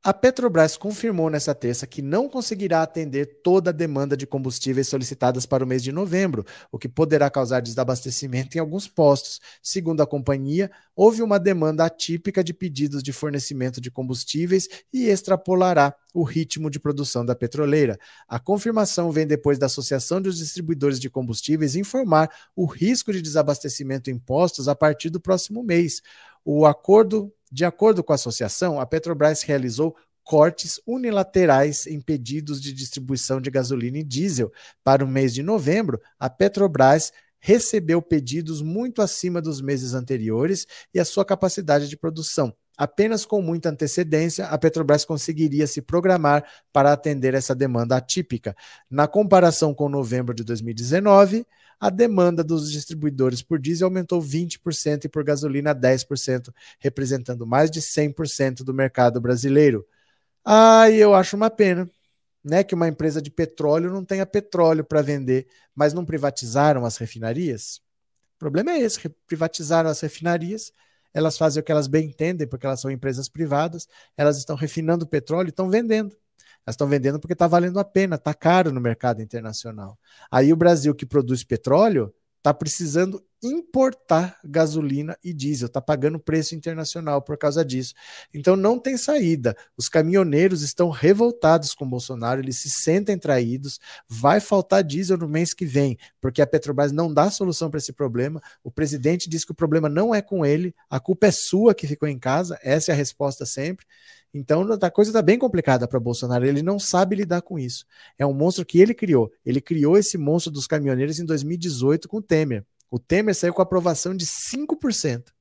A Petrobras confirmou nessa terça que não conseguirá atender toda a demanda de combustíveis solicitadas para o mês de novembro, o que poderá causar desabastecimento em alguns postos. Segundo a companhia, houve uma demanda atípica de pedidos de fornecimento de combustíveis e extrapolará o ritmo de produção da petroleira. A confirmação vem depois da Associação dos Distribuidores de Combustíveis informar o risco de desabastecimento em postos a partir do próximo mês. O acordo de acordo com a associação, a Petrobras realizou cortes unilaterais em pedidos de distribuição de gasolina e diesel. Para o mês de novembro, a Petrobras recebeu pedidos muito acima dos meses anteriores e a sua capacidade de produção. Apenas com muita antecedência, a Petrobras conseguiria se programar para atender essa demanda atípica. Na comparação com novembro de 2019, a demanda dos distribuidores por diesel aumentou 20% e por gasolina 10%, representando mais de 100% do mercado brasileiro. Ah, eu acho uma pena, né, que uma empresa de petróleo não tenha petróleo para vender, mas não privatizaram as refinarias? O problema é esse, privatizaram as refinarias, elas fazem o que elas bem entendem, porque elas são empresas privadas, elas estão refinando petróleo e estão vendendo. Elas estão vendendo porque está valendo a pena, está caro no mercado internacional. Aí o Brasil, que produz petróleo, está precisando importar gasolina e diesel, está pagando preço internacional por causa disso. Então não tem saída. Os caminhoneiros estão revoltados com Bolsonaro, eles se sentem traídos. Vai faltar diesel no mês que vem, porque a Petrobras não dá solução para esse problema. O presidente diz que o problema não é com ele, a culpa é sua que ficou em casa. Essa é a resposta sempre. Então a coisa está bem complicada para Bolsonaro. Ele não sabe lidar com isso. É um monstro que ele criou. Ele criou esse monstro dos caminhoneiros em 2018 com Temer. O Temer saiu com aprovação de 5%.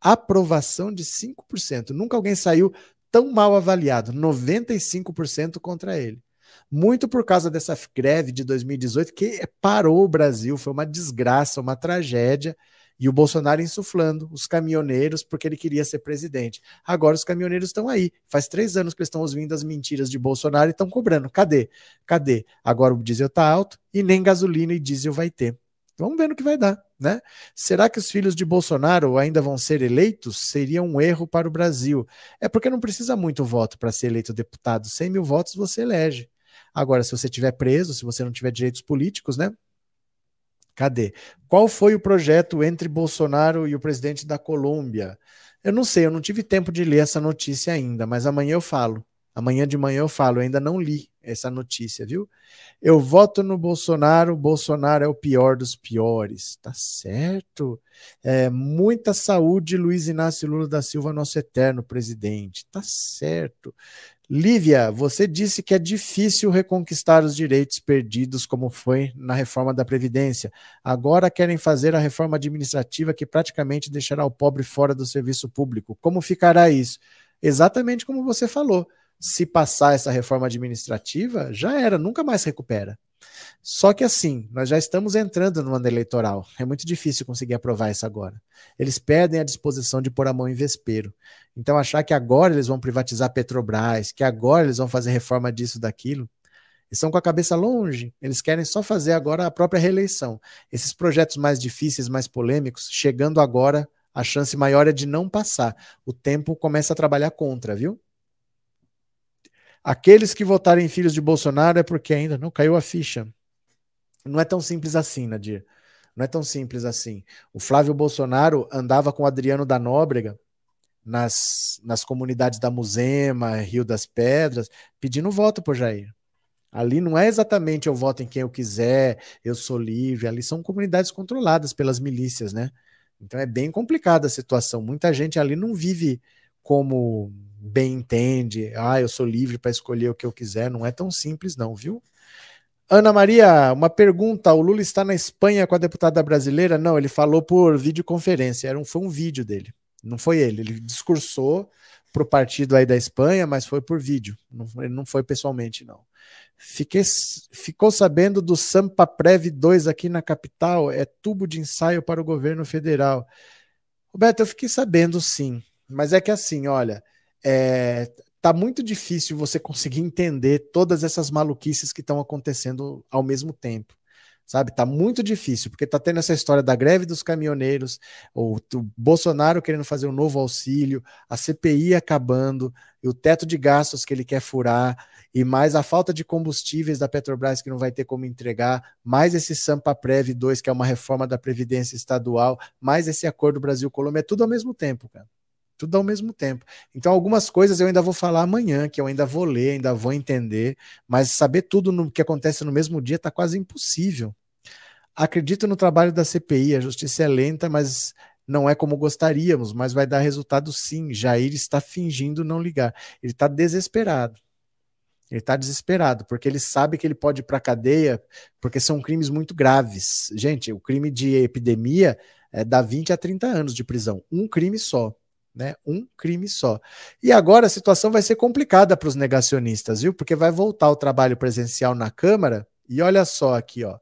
Aprovação de 5%. Nunca alguém saiu tão mal avaliado. 95% contra ele. Muito por causa dessa greve de 2018 que parou o Brasil. Foi uma desgraça, uma tragédia. E o Bolsonaro insuflando os caminhoneiros porque ele queria ser presidente. Agora os caminhoneiros estão aí. Faz três anos que eles estão ouvindo as mentiras de Bolsonaro e estão cobrando. Cadê? Cadê? Agora o diesel está alto e nem gasolina e diesel vai ter. Vamos ver no que vai dar, né? Será que os filhos de Bolsonaro ainda vão ser eleitos? Seria um erro para o Brasil. É porque não precisa muito voto para ser eleito deputado. 100 mil votos você elege. Agora, se você tiver preso, se você não tiver direitos políticos, né? Cadê? Qual foi o projeto entre Bolsonaro e o presidente da Colômbia? Eu não sei, eu não tive tempo de ler essa notícia ainda, mas amanhã eu falo. Amanhã de manhã eu falo, eu ainda não li essa notícia, viu? Eu voto no Bolsonaro, Bolsonaro é o pior dos piores, tá certo? É, muita saúde, Luiz Inácio Lula da Silva, nosso eterno presidente, tá certo. Lívia, você disse que é difícil reconquistar os direitos perdidos, como foi na reforma da Previdência. Agora querem fazer a reforma administrativa que praticamente deixará o pobre fora do serviço público. Como ficará isso? Exatamente como você falou se passar essa reforma administrativa, já era, nunca mais recupera. Só que assim, nós já estamos entrando no ano eleitoral. É muito difícil conseguir aprovar isso agora. Eles perdem a disposição de pôr a mão em vespeiro. Então, achar que agora eles vão privatizar Petrobras, que agora eles vão fazer reforma disso, daquilo, eles estão com a cabeça longe. Eles querem só fazer agora a própria reeleição. Esses projetos mais difíceis, mais polêmicos, chegando agora, a chance maior é de não passar. O tempo começa a trabalhar contra, viu? Aqueles que votarem filhos de Bolsonaro é porque ainda não caiu a ficha. Não é tão simples assim, Nadir. Não é tão simples assim. O Flávio Bolsonaro andava com o Adriano da Nóbrega nas, nas comunidades da Muzema, Rio das Pedras, pedindo voto por Jair. Ali não é exatamente eu voto em quem eu quiser, eu sou livre. Ali são comunidades controladas pelas milícias, né? Então é bem complicada a situação. Muita gente ali não vive como bem entende, ah, eu sou livre para escolher o que eu quiser, não é tão simples não, viu? Ana Maria, uma pergunta, o Lula está na Espanha com a deputada brasileira? Não, ele falou por videoconferência, era um, foi um vídeo dele, não foi ele, ele discursou para o partido aí da Espanha, mas foi por vídeo, não, ele não foi pessoalmente não. Fiquei, ficou sabendo do Sampa Prev 2 aqui na capital, é tubo de ensaio para o governo federal. Roberto, eu fiquei sabendo sim, mas é que assim, olha, é, tá muito difícil você conseguir entender todas essas maluquices que estão acontecendo ao mesmo tempo. Sabe, tá muito difícil, porque tá tendo essa história da greve dos caminhoneiros, o, o Bolsonaro querendo fazer um novo auxílio, a CPI acabando, e o teto de gastos que ele quer furar, e mais a falta de combustíveis da Petrobras que não vai ter como entregar, mais esse Sampa Prev 2, que é uma reforma da Previdência Estadual, mais esse acordo Brasil-Colômbia, é tudo ao mesmo tempo, cara. Tudo ao mesmo tempo. Então, algumas coisas eu ainda vou falar amanhã, que eu ainda vou ler, ainda vou entender, mas saber tudo no que acontece no mesmo dia está quase impossível. Acredito no trabalho da CPI, a justiça é lenta, mas não é como gostaríamos, mas vai dar resultado sim. Jair está fingindo não ligar. Ele está desesperado. Ele está desesperado, porque ele sabe que ele pode ir para a cadeia, porque são crimes muito graves. Gente, o crime de epidemia é, dá 20 a 30 anos de prisão. Um crime só né? Um crime só. E agora a situação vai ser complicada para os negacionistas, viu? Porque vai voltar o trabalho presencial na Câmara. E olha só aqui, ó.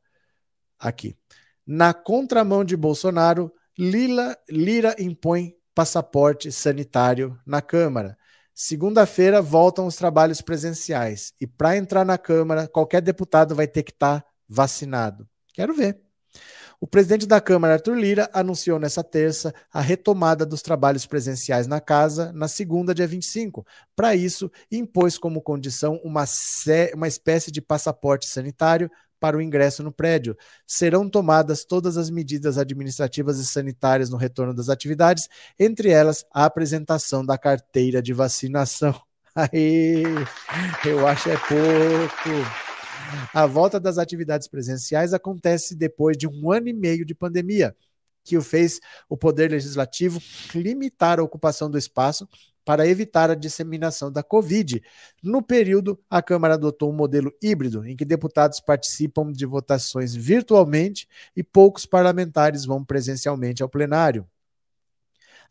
Aqui. Na contramão de Bolsonaro, Lila, Lira impõe passaporte sanitário na Câmara. Segunda-feira voltam os trabalhos presenciais. E para entrar na Câmara, qualquer deputado vai ter que estar tá vacinado. Quero ver. O presidente da Câmara, Arthur Lira, anunciou nessa terça a retomada dos trabalhos presenciais na casa na segunda, dia 25. Para isso, impôs como condição uma, uma espécie de passaporte sanitário para o ingresso no prédio. Serão tomadas todas as medidas administrativas e sanitárias no retorno das atividades, entre elas a apresentação da carteira de vacinação. Aí, eu acho é pouco. A volta das atividades presenciais acontece depois de um ano e meio de pandemia, que o fez o Poder Legislativo limitar a ocupação do espaço para evitar a disseminação da Covid. No período, a Câmara adotou um modelo híbrido, em que deputados participam de votações virtualmente e poucos parlamentares vão presencialmente ao plenário.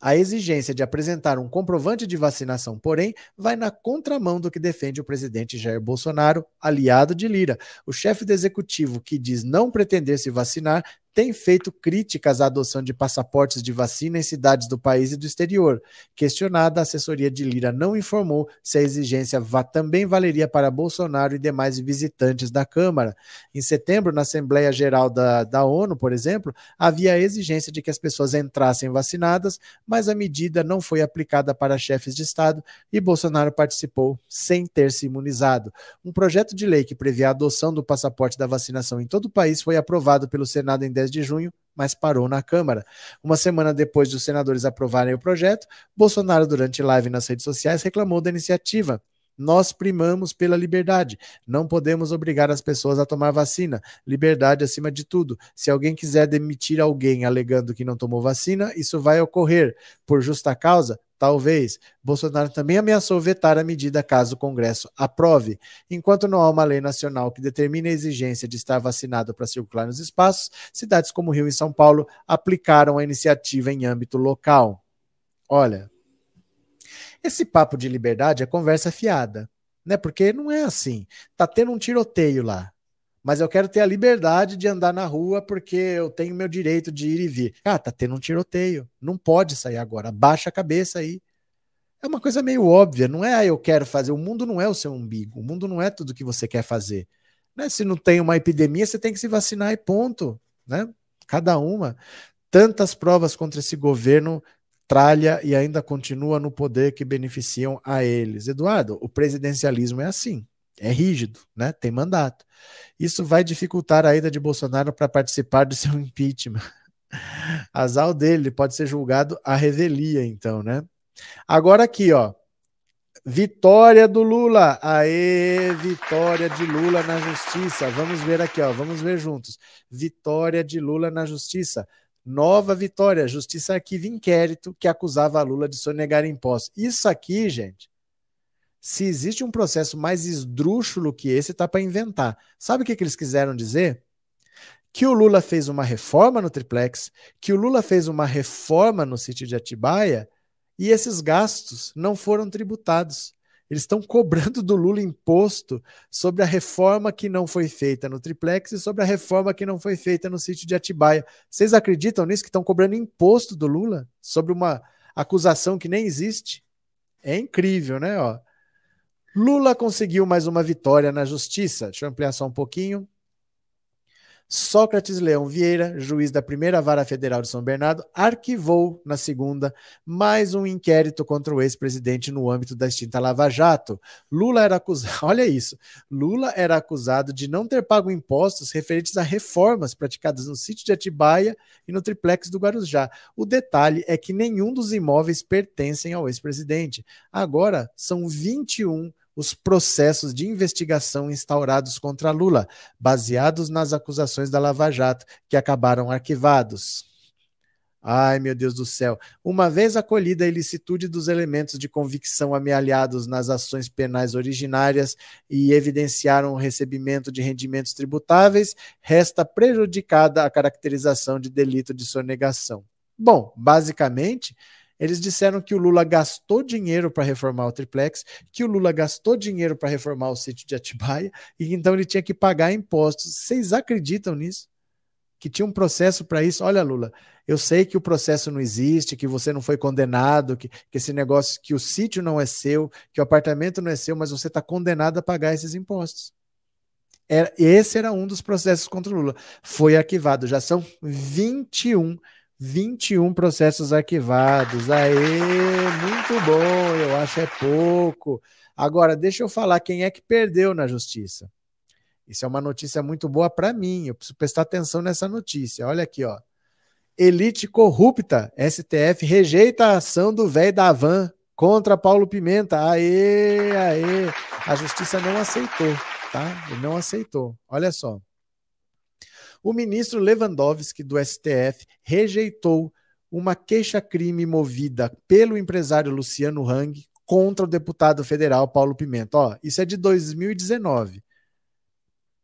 A exigência de apresentar um comprovante de vacinação, porém, vai na contramão do que defende o presidente Jair Bolsonaro, aliado de Lira. O chefe do executivo, que diz não pretender se vacinar, tem feito críticas à adoção de passaportes de vacina em cidades do país e do exterior. Questionada, a assessoria de Lira não informou se a exigência também valeria para Bolsonaro e demais visitantes da Câmara. Em setembro, na Assembleia Geral da, da ONU, por exemplo, havia a exigência de que as pessoas entrassem vacinadas, mas a medida não foi aplicada para chefes de Estado e Bolsonaro participou sem ter se imunizado. Um projeto de lei que previa a adoção do passaporte da vacinação em todo o país foi aprovado pelo Senado em 10 de junho, mas parou na Câmara. Uma semana depois dos senadores aprovarem o projeto, Bolsonaro, durante live nas redes sociais, reclamou da iniciativa. Nós primamos pela liberdade. Não podemos obrigar as pessoas a tomar vacina. Liberdade acima de tudo. Se alguém quiser demitir alguém alegando que não tomou vacina, isso vai ocorrer. Por justa causa, Talvez. Bolsonaro também ameaçou vetar a medida caso o Congresso aprove. Enquanto não há uma lei nacional que determine a exigência de estar vacinado para circular nos espaços, cidades como Rio e São Paulo aplicaram a iniciativa em âmbito local. Olha, esse papo de liberdade é conversa fiada, né? Porque não é assim. Tá tendo um tiroteio lá mas eu quero ter a liberdade de andar na rua porque eu tenho meu direito de ir e vir. Ah, tá tendo um tiroteio, não pode sair agora, baixa a cabeça aí. É uma coisa meio óbvia, não é ah, eu quero fazer, o mundo não é o seu umbigo, o mundo não é tudo que você quer fazer. Né? Se não tem uma epidemia, você tem que se vacinar e ponto, né? Cada uma. Tantas provas contra esse governo tralha e ainda continua no poder que beneficiam a eles. Eduardo, o presidencialismo é assim é rígido, né? Tem mandato. Isso vai dificultar a ida de Bolsonaro para participar do seu impeachment. Azar dele, pode ser julgado a revelia, então, né? Agora aqui, ó. Vitória do Lula. Aê, vitória de Lula na justiça. Vamos ver aqui, ó. Vamos ver juntos. Vitória de Lula na justiça. Nova vitória. Justiça arquiva inquérito que acusava Lula de sonegar impostos. Isso aqui, gente, se existe um processo mais esdrúxulo que esse, tá para inventar. Sabe o que, que eles quiseram dizer? Que o Lula fez uma reforma no triplex, que o Lula fez uma reforma no sítio de Atibaia e esses gastos não foram tributados. Eles estão cobrando do Lula imposto sobre a reforma que não foi feita no triplex e sobre a reforma que não foi feita no sítio de Atibaia. Vocês acreditam nisso que estão cobrando imposto do Lula sobre uma acusação que nem existe? É incrível, né? Ó. Lula conseguiu mais uma vitória na justiça. Deixa eu ampliar só um pouquinho. Sócrates Leão Vieira, juiz da primeira vara federal de São Bernardo, arquivou na segunda mais um inquérito contra o ex-presidente no âmbito da extinta Lava Jato. Lula era acusado, olha isso, Lula era acusado de não ter pago impostos referentes a reformas praticadas no sítio de Atibaia e no triplex do Guarujá. O detalhe é que nenhum dos imóveis pertencem ao ex-presidente. Agora são 21 os processos de investigação instaurados contra Lula, baseados nas acusações da Lava Jato, que acabaram arquivados. Ai, meu Deus do céu. Uma vez acolhida a ilicitude dos elementos de convicção amealhados nas ações penais originárias e evidenciaram o recebimento de rendimentos tributáveis, resta prejudicada a caracterização de delito de sonegação. Bom, basicamente, eles disseram que o Lula gastou dinheiro para reformar o triplex, que o Lula gastou dinheiro para reformar o sítio de Atibaia e então ele tinha que pagar impostos. Vocês acreditam nisso? Que tinha um processo para isso? Olha, Lula, eu sei que o processo não existe, que você não foi condenado, que, que esse negócio, que o sítio não é seu, que o apartamento não é seu, mas você está condenado a pagar esses impostos. Era, esse era um dos processos contra o Lula. Foi arquivado, já são 21 21 processos arquivados. Aê, muito bom, eu acho é pouco. Agora, deixa eu falar quem é que perdeu na justiça. Isso é uma notícia muito boa para mim. Eu preciso prestar atenção nessa notícia. Olha aqui, ó. Elite corrupta. STF rejeita a ação do velho da Van contra Paulo Pimenta. Aê, aê. A justiça não aceitou, tá? Ele não aceitou. Olha só. O ministro Lewandowski do STF rejeitou uma queixa-crime movida pelo empresário Luciano Hang contra o deputado federal Paulo Pimenta. Ó, isso é de 2019.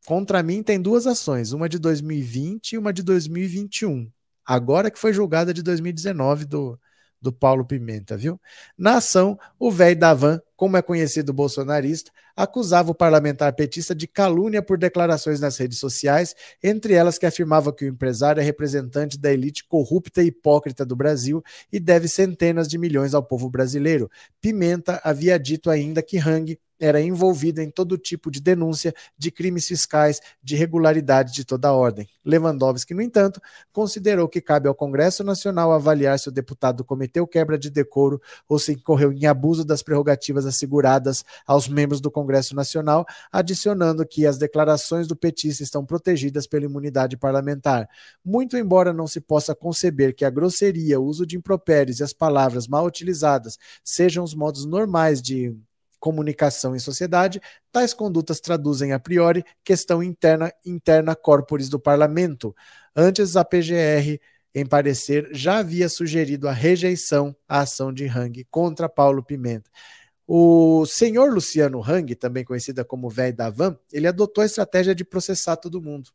Contra mim tem duas ações, uma de 2020 e uma de 2021. Agora que foi julgada de 2019 do, do Paulo Pimenta, viu? Na ação, o velho Davan, como é conhecido bolsonarista, acusava o parlamentar petista de calúnia por declarações nas redes sociais, entre elas que afirmava que o empresário é representante da elite corrupta e hipócrita do Brasil e deve centenas de milhões ao povo brasileiro. Pimenta havia dito ainda que Hang era envolvida em todo tipo de denúncia de crimes fiscais, de irregularidade de toda ordem. Lewandowski, no entanto, considerou que cabe ao Congresso Nacional avaliar se o deputado cometeu quebra de decoro ou se incorreu em abuso das prerrogativas asseguradas aos membros do Congresso Nacional, adicionando que as declarações do petista estão protegidas pela imunidade parlamentar. Muito embora não se possa conceber que a grosseria, o uso de impropérios e as palavras mal utilizadas sejam os modos normais de comunicação em sociedade, tais condutas traduzem a priori questão interna interna corporis do parlamento. Antes, a PGR, em parecer, já havia sugerido a rejeição à ação de Hang contra Paulo Pimenta. O senhor Luciano Hang, também conhecida como velho da Van, ele adotou a estratégia de processar todo mundo.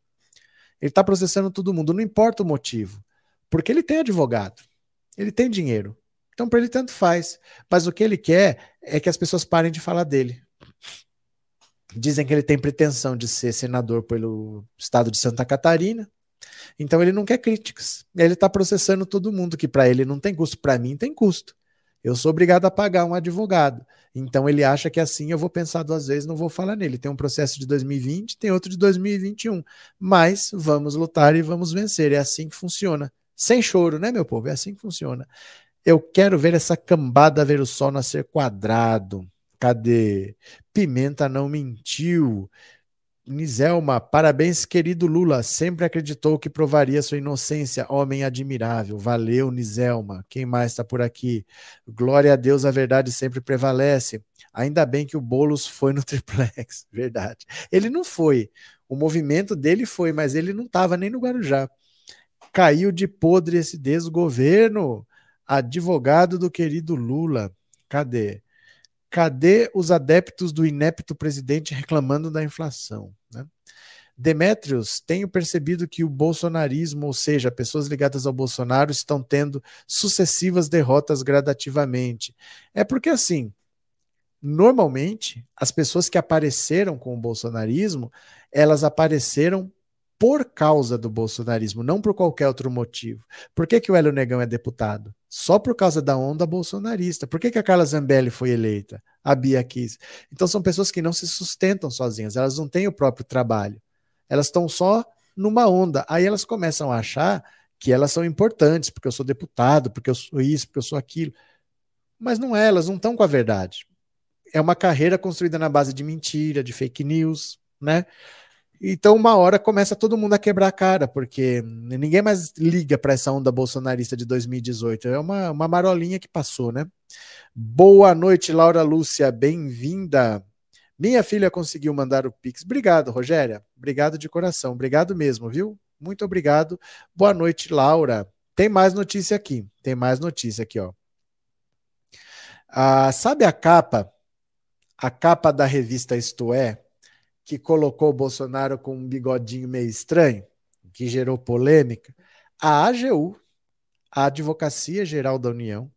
Ele está processando todo mundo, não importa o motivo, porque ele tem advogado, ele tem dinheiro. Então, para ele, tanto faz. Mas o que ele quer é que as pessoas parem de falar dele. Dizem que ele tem pretensão de ser senador pelo estado de Santa Catarina. Então, ele não quer críticas. Ele está processando todo mundo, que para ele não tem custo. Para mim, tem custo. Eu sou obrigado a pagar um advogado. Então, ele acha que assim eu vou pensar duas vezes, não vou falar nele. Tem um processo de 2020, tem outro de 2021. Mas vamos lutar e vamos vencer. É assim que funciona. Sem choro, né, meu povo? É assim que funciona. Eu quero ver essa cambada ver o sol nascer quadrado. Cadê? Pimenta não mentiu. Niselma, parabéns, querido Lula. Sempre acreditou que provaria sua inocência. Homem admirável. Valeu, Niselma. Quem mais está por aqui? Glória a Deus, a verdade sempre prevalece. Ainda bem que o Boulos foi no triplex. Verdade. Ele não foi. O movimento dele foi, mas ele não estava nem no Guarujá. Caiu de podre esse desgoverno advogado do querido Lula. Cadê? Cadê os adeptos do inepto presidente reclamando da inflação? Né? Demetrios, tenho percebido que o bolsonarismo, ou seja, pessoas ligadas ao Bolsonaro, estão tendo sucessivas derrotas gradativamente. É porque, assim, normalmente, as pessoas que apareceram com o bolsonarismo, elas apareceram por causa do bolsonarismo, não por qualquer outro motivo. Por que, que o Hélio Negão é deputado? Só por causa da onda bolsonarista. Por que, que a Carla Zambelli foi eleita? A Bia quis. Então são pessoas que não se sustentam sozinhas, elas não têm o próprio trabalho. Elas estão só numa onda. Aí elas começam a achar que elas são importantes, porque eu sou deputado, porque eu sou isso, porque eu sou aquilo. Mas não é, elas não estão com a verdade. É uma carreira construída na base de mentira, de fake news, né? Então, uma hora começa todo mundo a quebrar a cara, porque ninguém mais liga para essa onda bolsonarista de 2018. É uma, uma marolinha que passou, né? Boa noite, Laura Lúcia, bem-vinda. Minha filha conseguiu mandar o Pix. Obrigado, Rogéria. Obrigado de coração. Obrigado mesmo, viu? Muito obrigado. Boa noite, Laura. Tem mais notícia aqui. Tem mais notícia aqui, ó. Ah, sabe a capa? A capa da revista Isto É? Que colocou o Bolsonaro com um bigodinho meio estranho, que gerou polêmica, a AGU, a Advocacia Geral da União,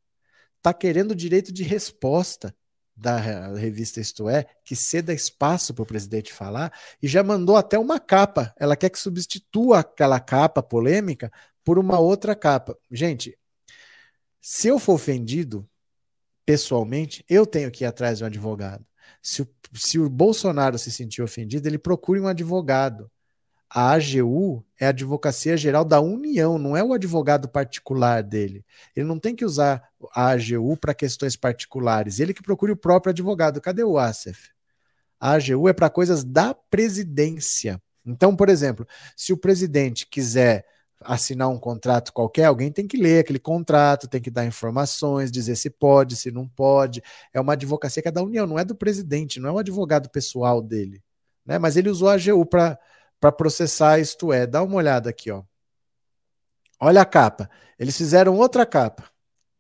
está querendo direito de resposta da revista Isto É, que ceda espaço para o presidente falar, e já mandou até uma capa. Ela quer que substitua aquela capa polêmica por uma outra capa. Gente, se eu for ofendido pessoalmente, eu tenho que ir atrás de um advogado. Se o, se o Bolsonaro se sentir ofendido, ele procure um advogado. A AGU é a Advocacia Geral da União, não é o advogado particular dele. Ele não tem que usar a AGU para questões particulares, ele que procure o próprio advogado. Cadê o ASEF? A AGU é para coisas da presidência. Então, por exemplo, se o presidente quiser assinar um contrato qualquer, alguém tem que ler aquele contrato, tem que dar informações, dizer se pode, se não pode. É uma advocacia que é da União, não é do presidente, não é o advogado pessoal dele. Né? Mas ele usou a AGU para processar, isto é. Dá uma olhada aqui, ó. Olha a capa. Eles fizeram outra capa.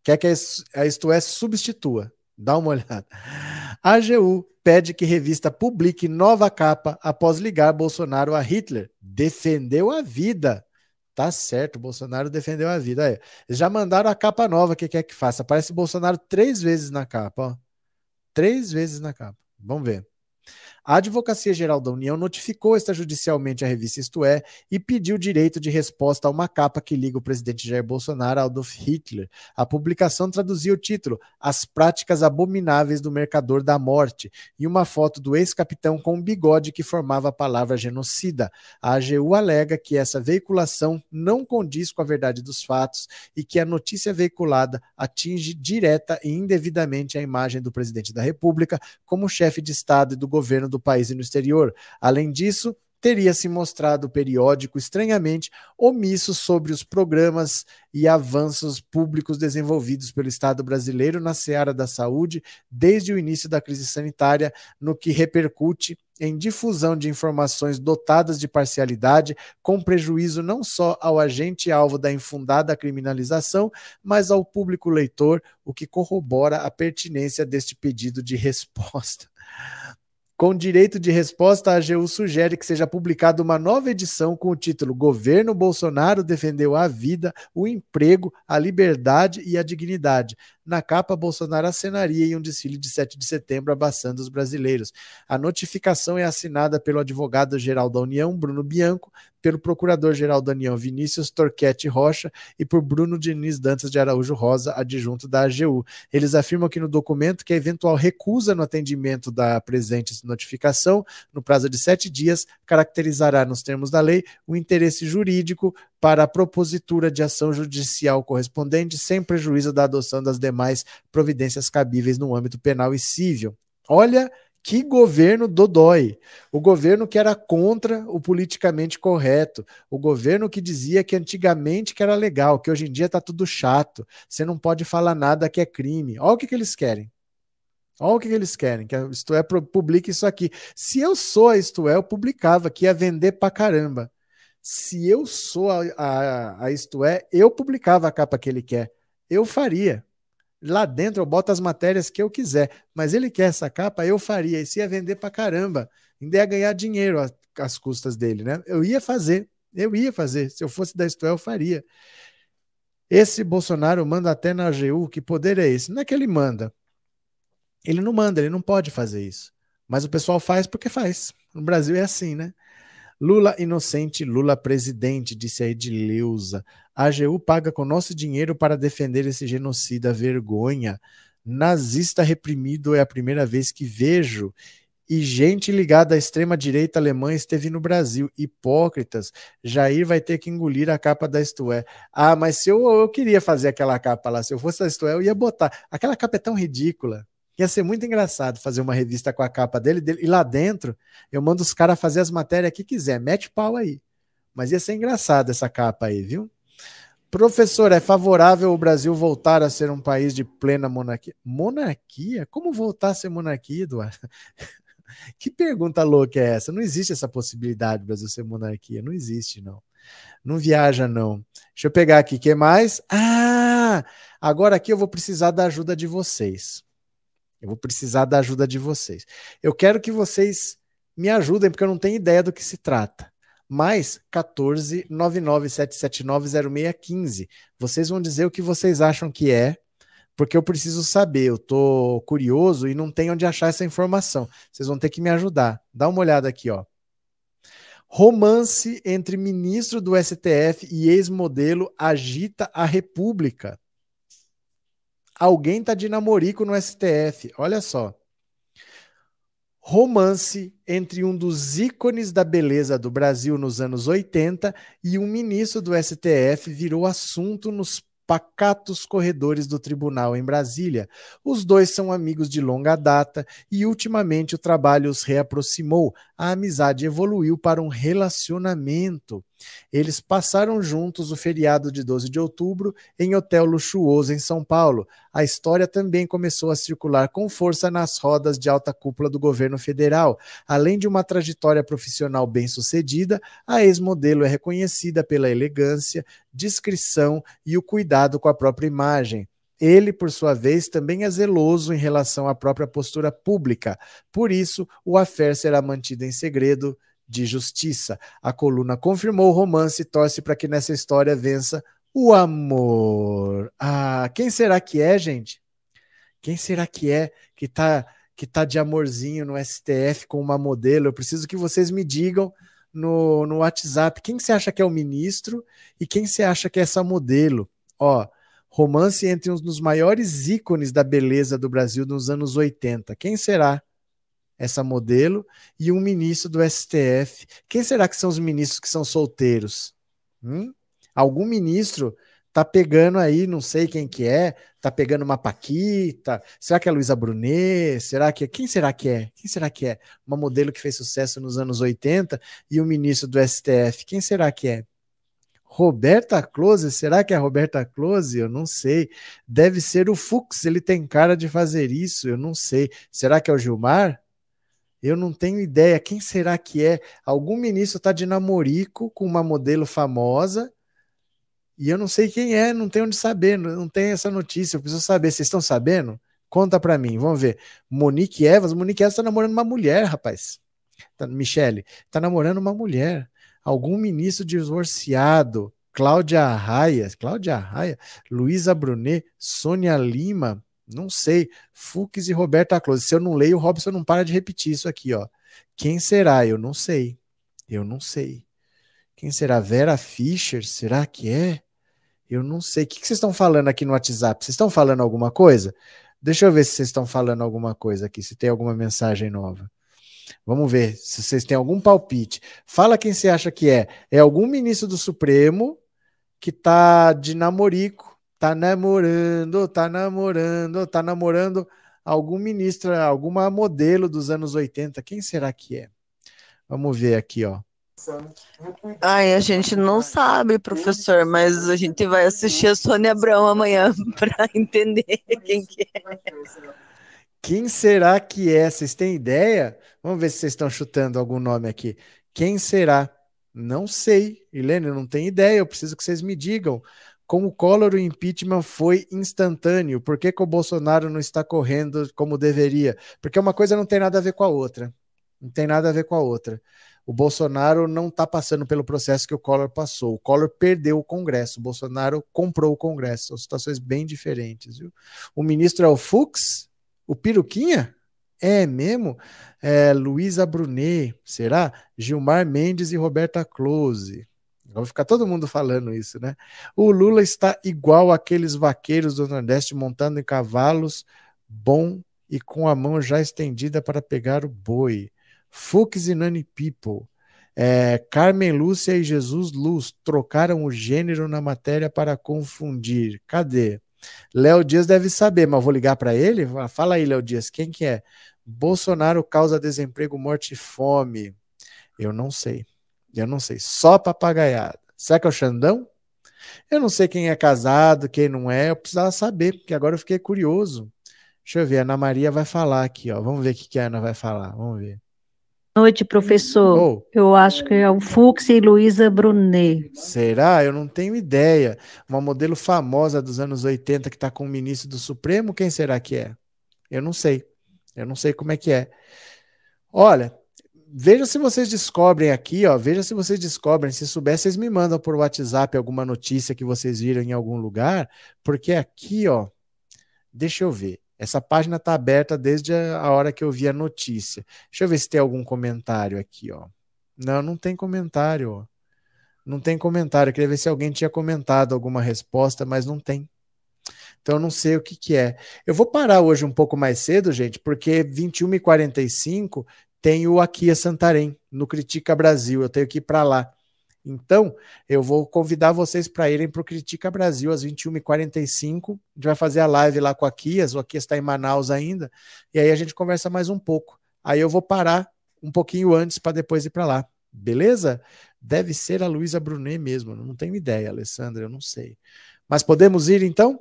Quer que a Isto É substitua. Dá uma olhada. A AGU pede que revista publique nova capa após ligar Bolsonaro a Hitler. Defendeu a vida. Tá certo, Bolsonaro defendeu a vida. Aí, já mandaram a capa nova que quer que faça. Aparece Bolsonaro três vezes na capa, ó. Três vezes na capa. Vamos ver. A Advocacia Geral da União notificou extrajudicialmente a revista Isto É e pediu direito de resposta a uma capa que liga o presidente Jair Bolsonaro a Adolf Hitler. A publicação traduzia o título As Práticas Abomináveis do Mercador da Morte e uma foto do ex-capitão com um bigode que formava a palavra genocida. A AGU alega que essa veiculação não condiz com a verdade dos fatos e que a notícia veiculada atinge direta e indevidamente a imagem do presidente da República como chefe de Estado e do governo do do país e no exterior. Além disso, teria se mostrado periódico estranhamente omisso sobre os programas e avanços públicos desenvolvidos pelo Estado brasileiro na seara da saúde desde o início da crise sanitária, no que repercute em difusão de informações dotadas de parcialidade, com prejuízo não só ao agente alvo da infundada criminalização, mas ao público leitor, o que corrobora a pertinência deste pedido de resposta. Com direito de resposta, a AGU sugere que seja publicada uma nova edição com o título Governo Bolsonaro defendeu a vida, o emprego, a liberdade e a dignidade. Na capa, Bolsonaro acenaria em um desfile de 7 de setembro, abaçando os brasileiros. A notificação é assinada pelo advogado-geral da União, Bruno Bianco, pelo procurador-geral da União, Vinícius Torquete Rocha, e por Bruno Diniz Dantas de Araújo Rosa, adjunto da AGU. Eles afirmam aqui no documento que a eventual recusa no atendimento da presente notificação, no prazo de sete dias, caracterizará, nos termos da lei, o interesse jurídico para a propositura de ação judicial correspondente, sem prejuízo da adoção das demais providências cabíveis no âmbito penal e civil. Olha que governo dodói. O governo que era contra o politicamente correto. O governo que dizia que antigamente que era legal, que hoje em dia está tudo chato. Você não pode falar nada que é crime. Olha o que, que eles querem. Olha o que, eles querem, que a Isto É publique isso aqui. Se eu sou a Isto É, eu publicava que ia vender pra caramba. Se eu sou a, a, a Isto É, eu publicava a capa que ele quer. Eu faria. Lá dentro eu boto as matérias que eu quiser, mas ele quer essa capa, eu faria. Isso ia vender pra caramba. Ainda ia ganhar dinheiro às custas dele, né? Eu ia fazer, eu ia fazer. Se eu fosse da Isto é, eu faria. Esse Bolsonaro manda até na AGU, que poder é esse? Não é que ele manda. Ele não manda, ele não pode fazer isso. Mas o pessoal faz porque faz. No Brasil é assim, né? Lula inocente, Lula presidente, disse a Edileuza. A AGU paga com nosso dinheiro para defender esse genocida. Vergonha. Nazista reprimido é a primeira vez que vejo. E gente ligada à extrema-direita alemã esteve no Brasil. Hipócritas. Jair vai ter que engolir a capa da Isto. Ah, mas se eu, eu queria fazer aquela capa lá, se eu fosse da Isto eu ia botar. Aquela capa é tão ridícula. Ia ser muito engraçado fazer uma revista com a capa dele, dele e lá dentro eu mando os caras fazer as matérias que quiser, mete pau aí. Mas ia ser engraçado essa capa aí, viu? Professor, é favorável o Brasil voltar a ser um país de plena monarquia? Monarquia? Como voltar a ser monarquia, Eduardo? que pergunta louca é essa? Não existe essa possibilidade do Brasil ser monarquia. Não existe, não. Não viaja, não. Deixa eu pegar aqui. O que mais? Ah! Agora aqui eu vou precisar da ajuda de vocês. Eu vou precisar da ajuda de vocês. Eu quero que vocês me ajudem, porque eu não tenho ideia do que se trata. Mais 14 997790615. Vocês vão dizer o que vocês acham que é, porque eu preciso saber. Eu tô curioso e não tenho onde achar essa informação. Vocês vão ter que me ajudar. Dá uma olhada aqui, ó. Romance entre ministro do STF e ex-modelo agita a República. Alguém tá de namorico no STF. Olha só. Romance entre um dos ícones da beleza do Brasil nos anos 80 e um ministro do STF virou assunto nos pacatos corredores do tribunal em Brasília. Os dois são amigos de longa data e ultimamente o trabalho os reaproximou. A amizade evoluiu para um relacionamento. Eles passaram juntos o feriado de 12 de outubro em hotel luxuoso em São Paulo. A história também começou a circular com força nas rodas de alta cúpula do governo federal. Além de uma trajetória profissional bem-sucedida, a ex-modelo é reconhecida pela elegância, discrição e o cuidado com a própria imagem. Ele, por sua vez, também é zeloso em relação à própria postura pública. Por isso, o affair será mantido em segredo de justiça. A coluna confirmou o romance e torce para que nessa história vença o amor. Ah, quem será que é, gente? Quem será que é que tá que tá de amorzinho no STF com uma modelo? Eu preciso que vocês me digam no, no WhatsApp quem você acha que é o ministro e quem você acha que é essa modelo. Ó, romance entre um dos maiores ícones da beleza do Brasil nos anos 80. Quem será? Essa modelo, e um ministro do STF. Quem será que são os ministros que são solteiros? Hum? Algum ministro tá pegando aí, não sei quem que é, tá pegando uma Paquita, será que é Luísa Brunet? Será que é? Quem será que é? Quem será que é? Uma modelo que fez sucesso nos anos 80 e o um ministro do STF. Quem será que é? Roberta Close, será que é Roberta Close? Eu não sei. Deve ser o Fux, ele tem cara de fazer isso, eu não sei. Será que é o Gilmar? Eu não tenho ideia. Quem será que é? Algum ministro está de namorico com uma modelo famosa e eu não sei quem é, não tenho onde saber, não tem essa notícia. Eu preciso saber. Vocês estão sabendo? Conta para mim, vamos ver. Monique Evas, Monique Evas está namorando uma mulher, rapaz. Tá, Michele, está namorando uma mulher. Algum ministro divorciado. Cláudia Arraia, Cláudia Arraia, Luísa Brunet, Sônia Lima, não sei. Fux e Roberta Close. Se eu não leio, o Robson não para de repetir isso aqui, ó. Quem será? Eu não sei. Eu não sei. Quem será? Vera Fischer? Será que é? Eu não sei. O que vocês estão falando aqui no WhatsApp? Vocês estão falando alguma coisa? Deixa eu ver se vocês estão falando alguma coisa aqui, se tem alguma mensagem nova. Vamos ver se vocês têm algum palpite. Fala quem você acha que é. É algum ministro do Supremo que tá de namorico tá namorando, tá namorando, tá namorando algum ministro, alguma modelo dos anos 80. Quem será que é? Vamos ver aqui, ó. Ai, a gente não sabe, professor, mas a gente vai assistir a Sônia Abrão amanhã para entender quem que é. Quem será que é? Vocês têm ideia? Vamos ver se vocês estão chutando algum nome aqui. Quem será? Não sei. Helene, não tenho ideia. Eu preciso que vocês me digam. Com o Collor, o impeachment foi instantâneo. Por que, que o Bolsonaro não está correndo como deveria? Porque uma coisa não tem nada a ver com a outra. Não tem nada a ver com a outra. O Bolsonaro não está passando pelo processo que o Collor passou. O Collor perdeu o Congresso. O Bolsonaro comprou o Congresso. São situações bem diferentes. Viu? O ministro é o Fux? O Piruquinha? É mesmo? É, Luísa Brunet, será? Gilmar Mendes e Roberta Close. Vai ficar todo mundo falando isso, né? O Lula está igual aqueles vaqueiros do Nordeste montando em cavalos, bom e com a mão já estendida para pegar o boi. Fux e Nani People. É, Carmen Lúcia e Jesus Luz trocaram o gênero na matéria para confundir. Cadê? Léo Dias deve saber, mas vou ligar para ele. Fala aí, Léo Dias, quem que é? Bolsonaro causa desemprego, morte e fome. Eu não sei. Eu não sei. Só papagaiada. Será que é o Xandão? Eu não sei quem é casado, quem não é. Eu precisava saber, porque agora eu fiquei curioso. Deixa eu ver. A Ana Maria vai falar aqui, ó. Vamos ver o que a Ana vai falar. Vamos ver. Boa noite, professor. Oh. Eu acho que é o Fux e Luísa Brunet. Será? Eu não tenho ideia. Uma modelo famosa dos anos 80 que está com o ministro do Supremo, quem será que é? Eu não sei. Eu não sei como é que é. Olha, veja se vocês descobrem aqui, ó. Veja se vocês descobrem. Se souber, vocês me mandam por WhatsApp alguma notícia que vocês viram em algum lugar, porque aqui, ó. Deixa eu ver. Essa página está aberta desde a hora que eu vi a notícia. Deixa eu ver se tem algum comentário aqui, ó. Não, não tem comentário, ó. Não tem comentário. Eu queria ver se alguém tinha comentado alguma resposta, mas não tem. Então eu não sei o que, que é. Eu vou parar hoje um pouco mais cedo, gente, porque 21h45 tem o Aqui a Santarém, no Critica Brasil. Eu tenho que ir para lá. Então, eu vou convidar vocês para irem para o Critica Brasil às 21h45. A gente vai fazer a live lá com a Kias, o Kias está em Manaus ainda, e aí a gente conversa mais um pouco. Aí eu vou parar um pouquinho antes para depois ir para lá. Beleza? Deve ser a Luísa Brunet mesmo, não tenho ideia, Alessandra, eu não sei. Mas podemos ir então?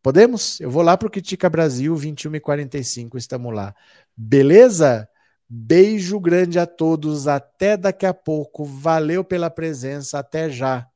Podemos? Eu vou lá para o Critica Brasil, 21h45, estamos lá. Beleza? Beijo grande a todos, até daqui a pouco. Valeu pela presença, até já.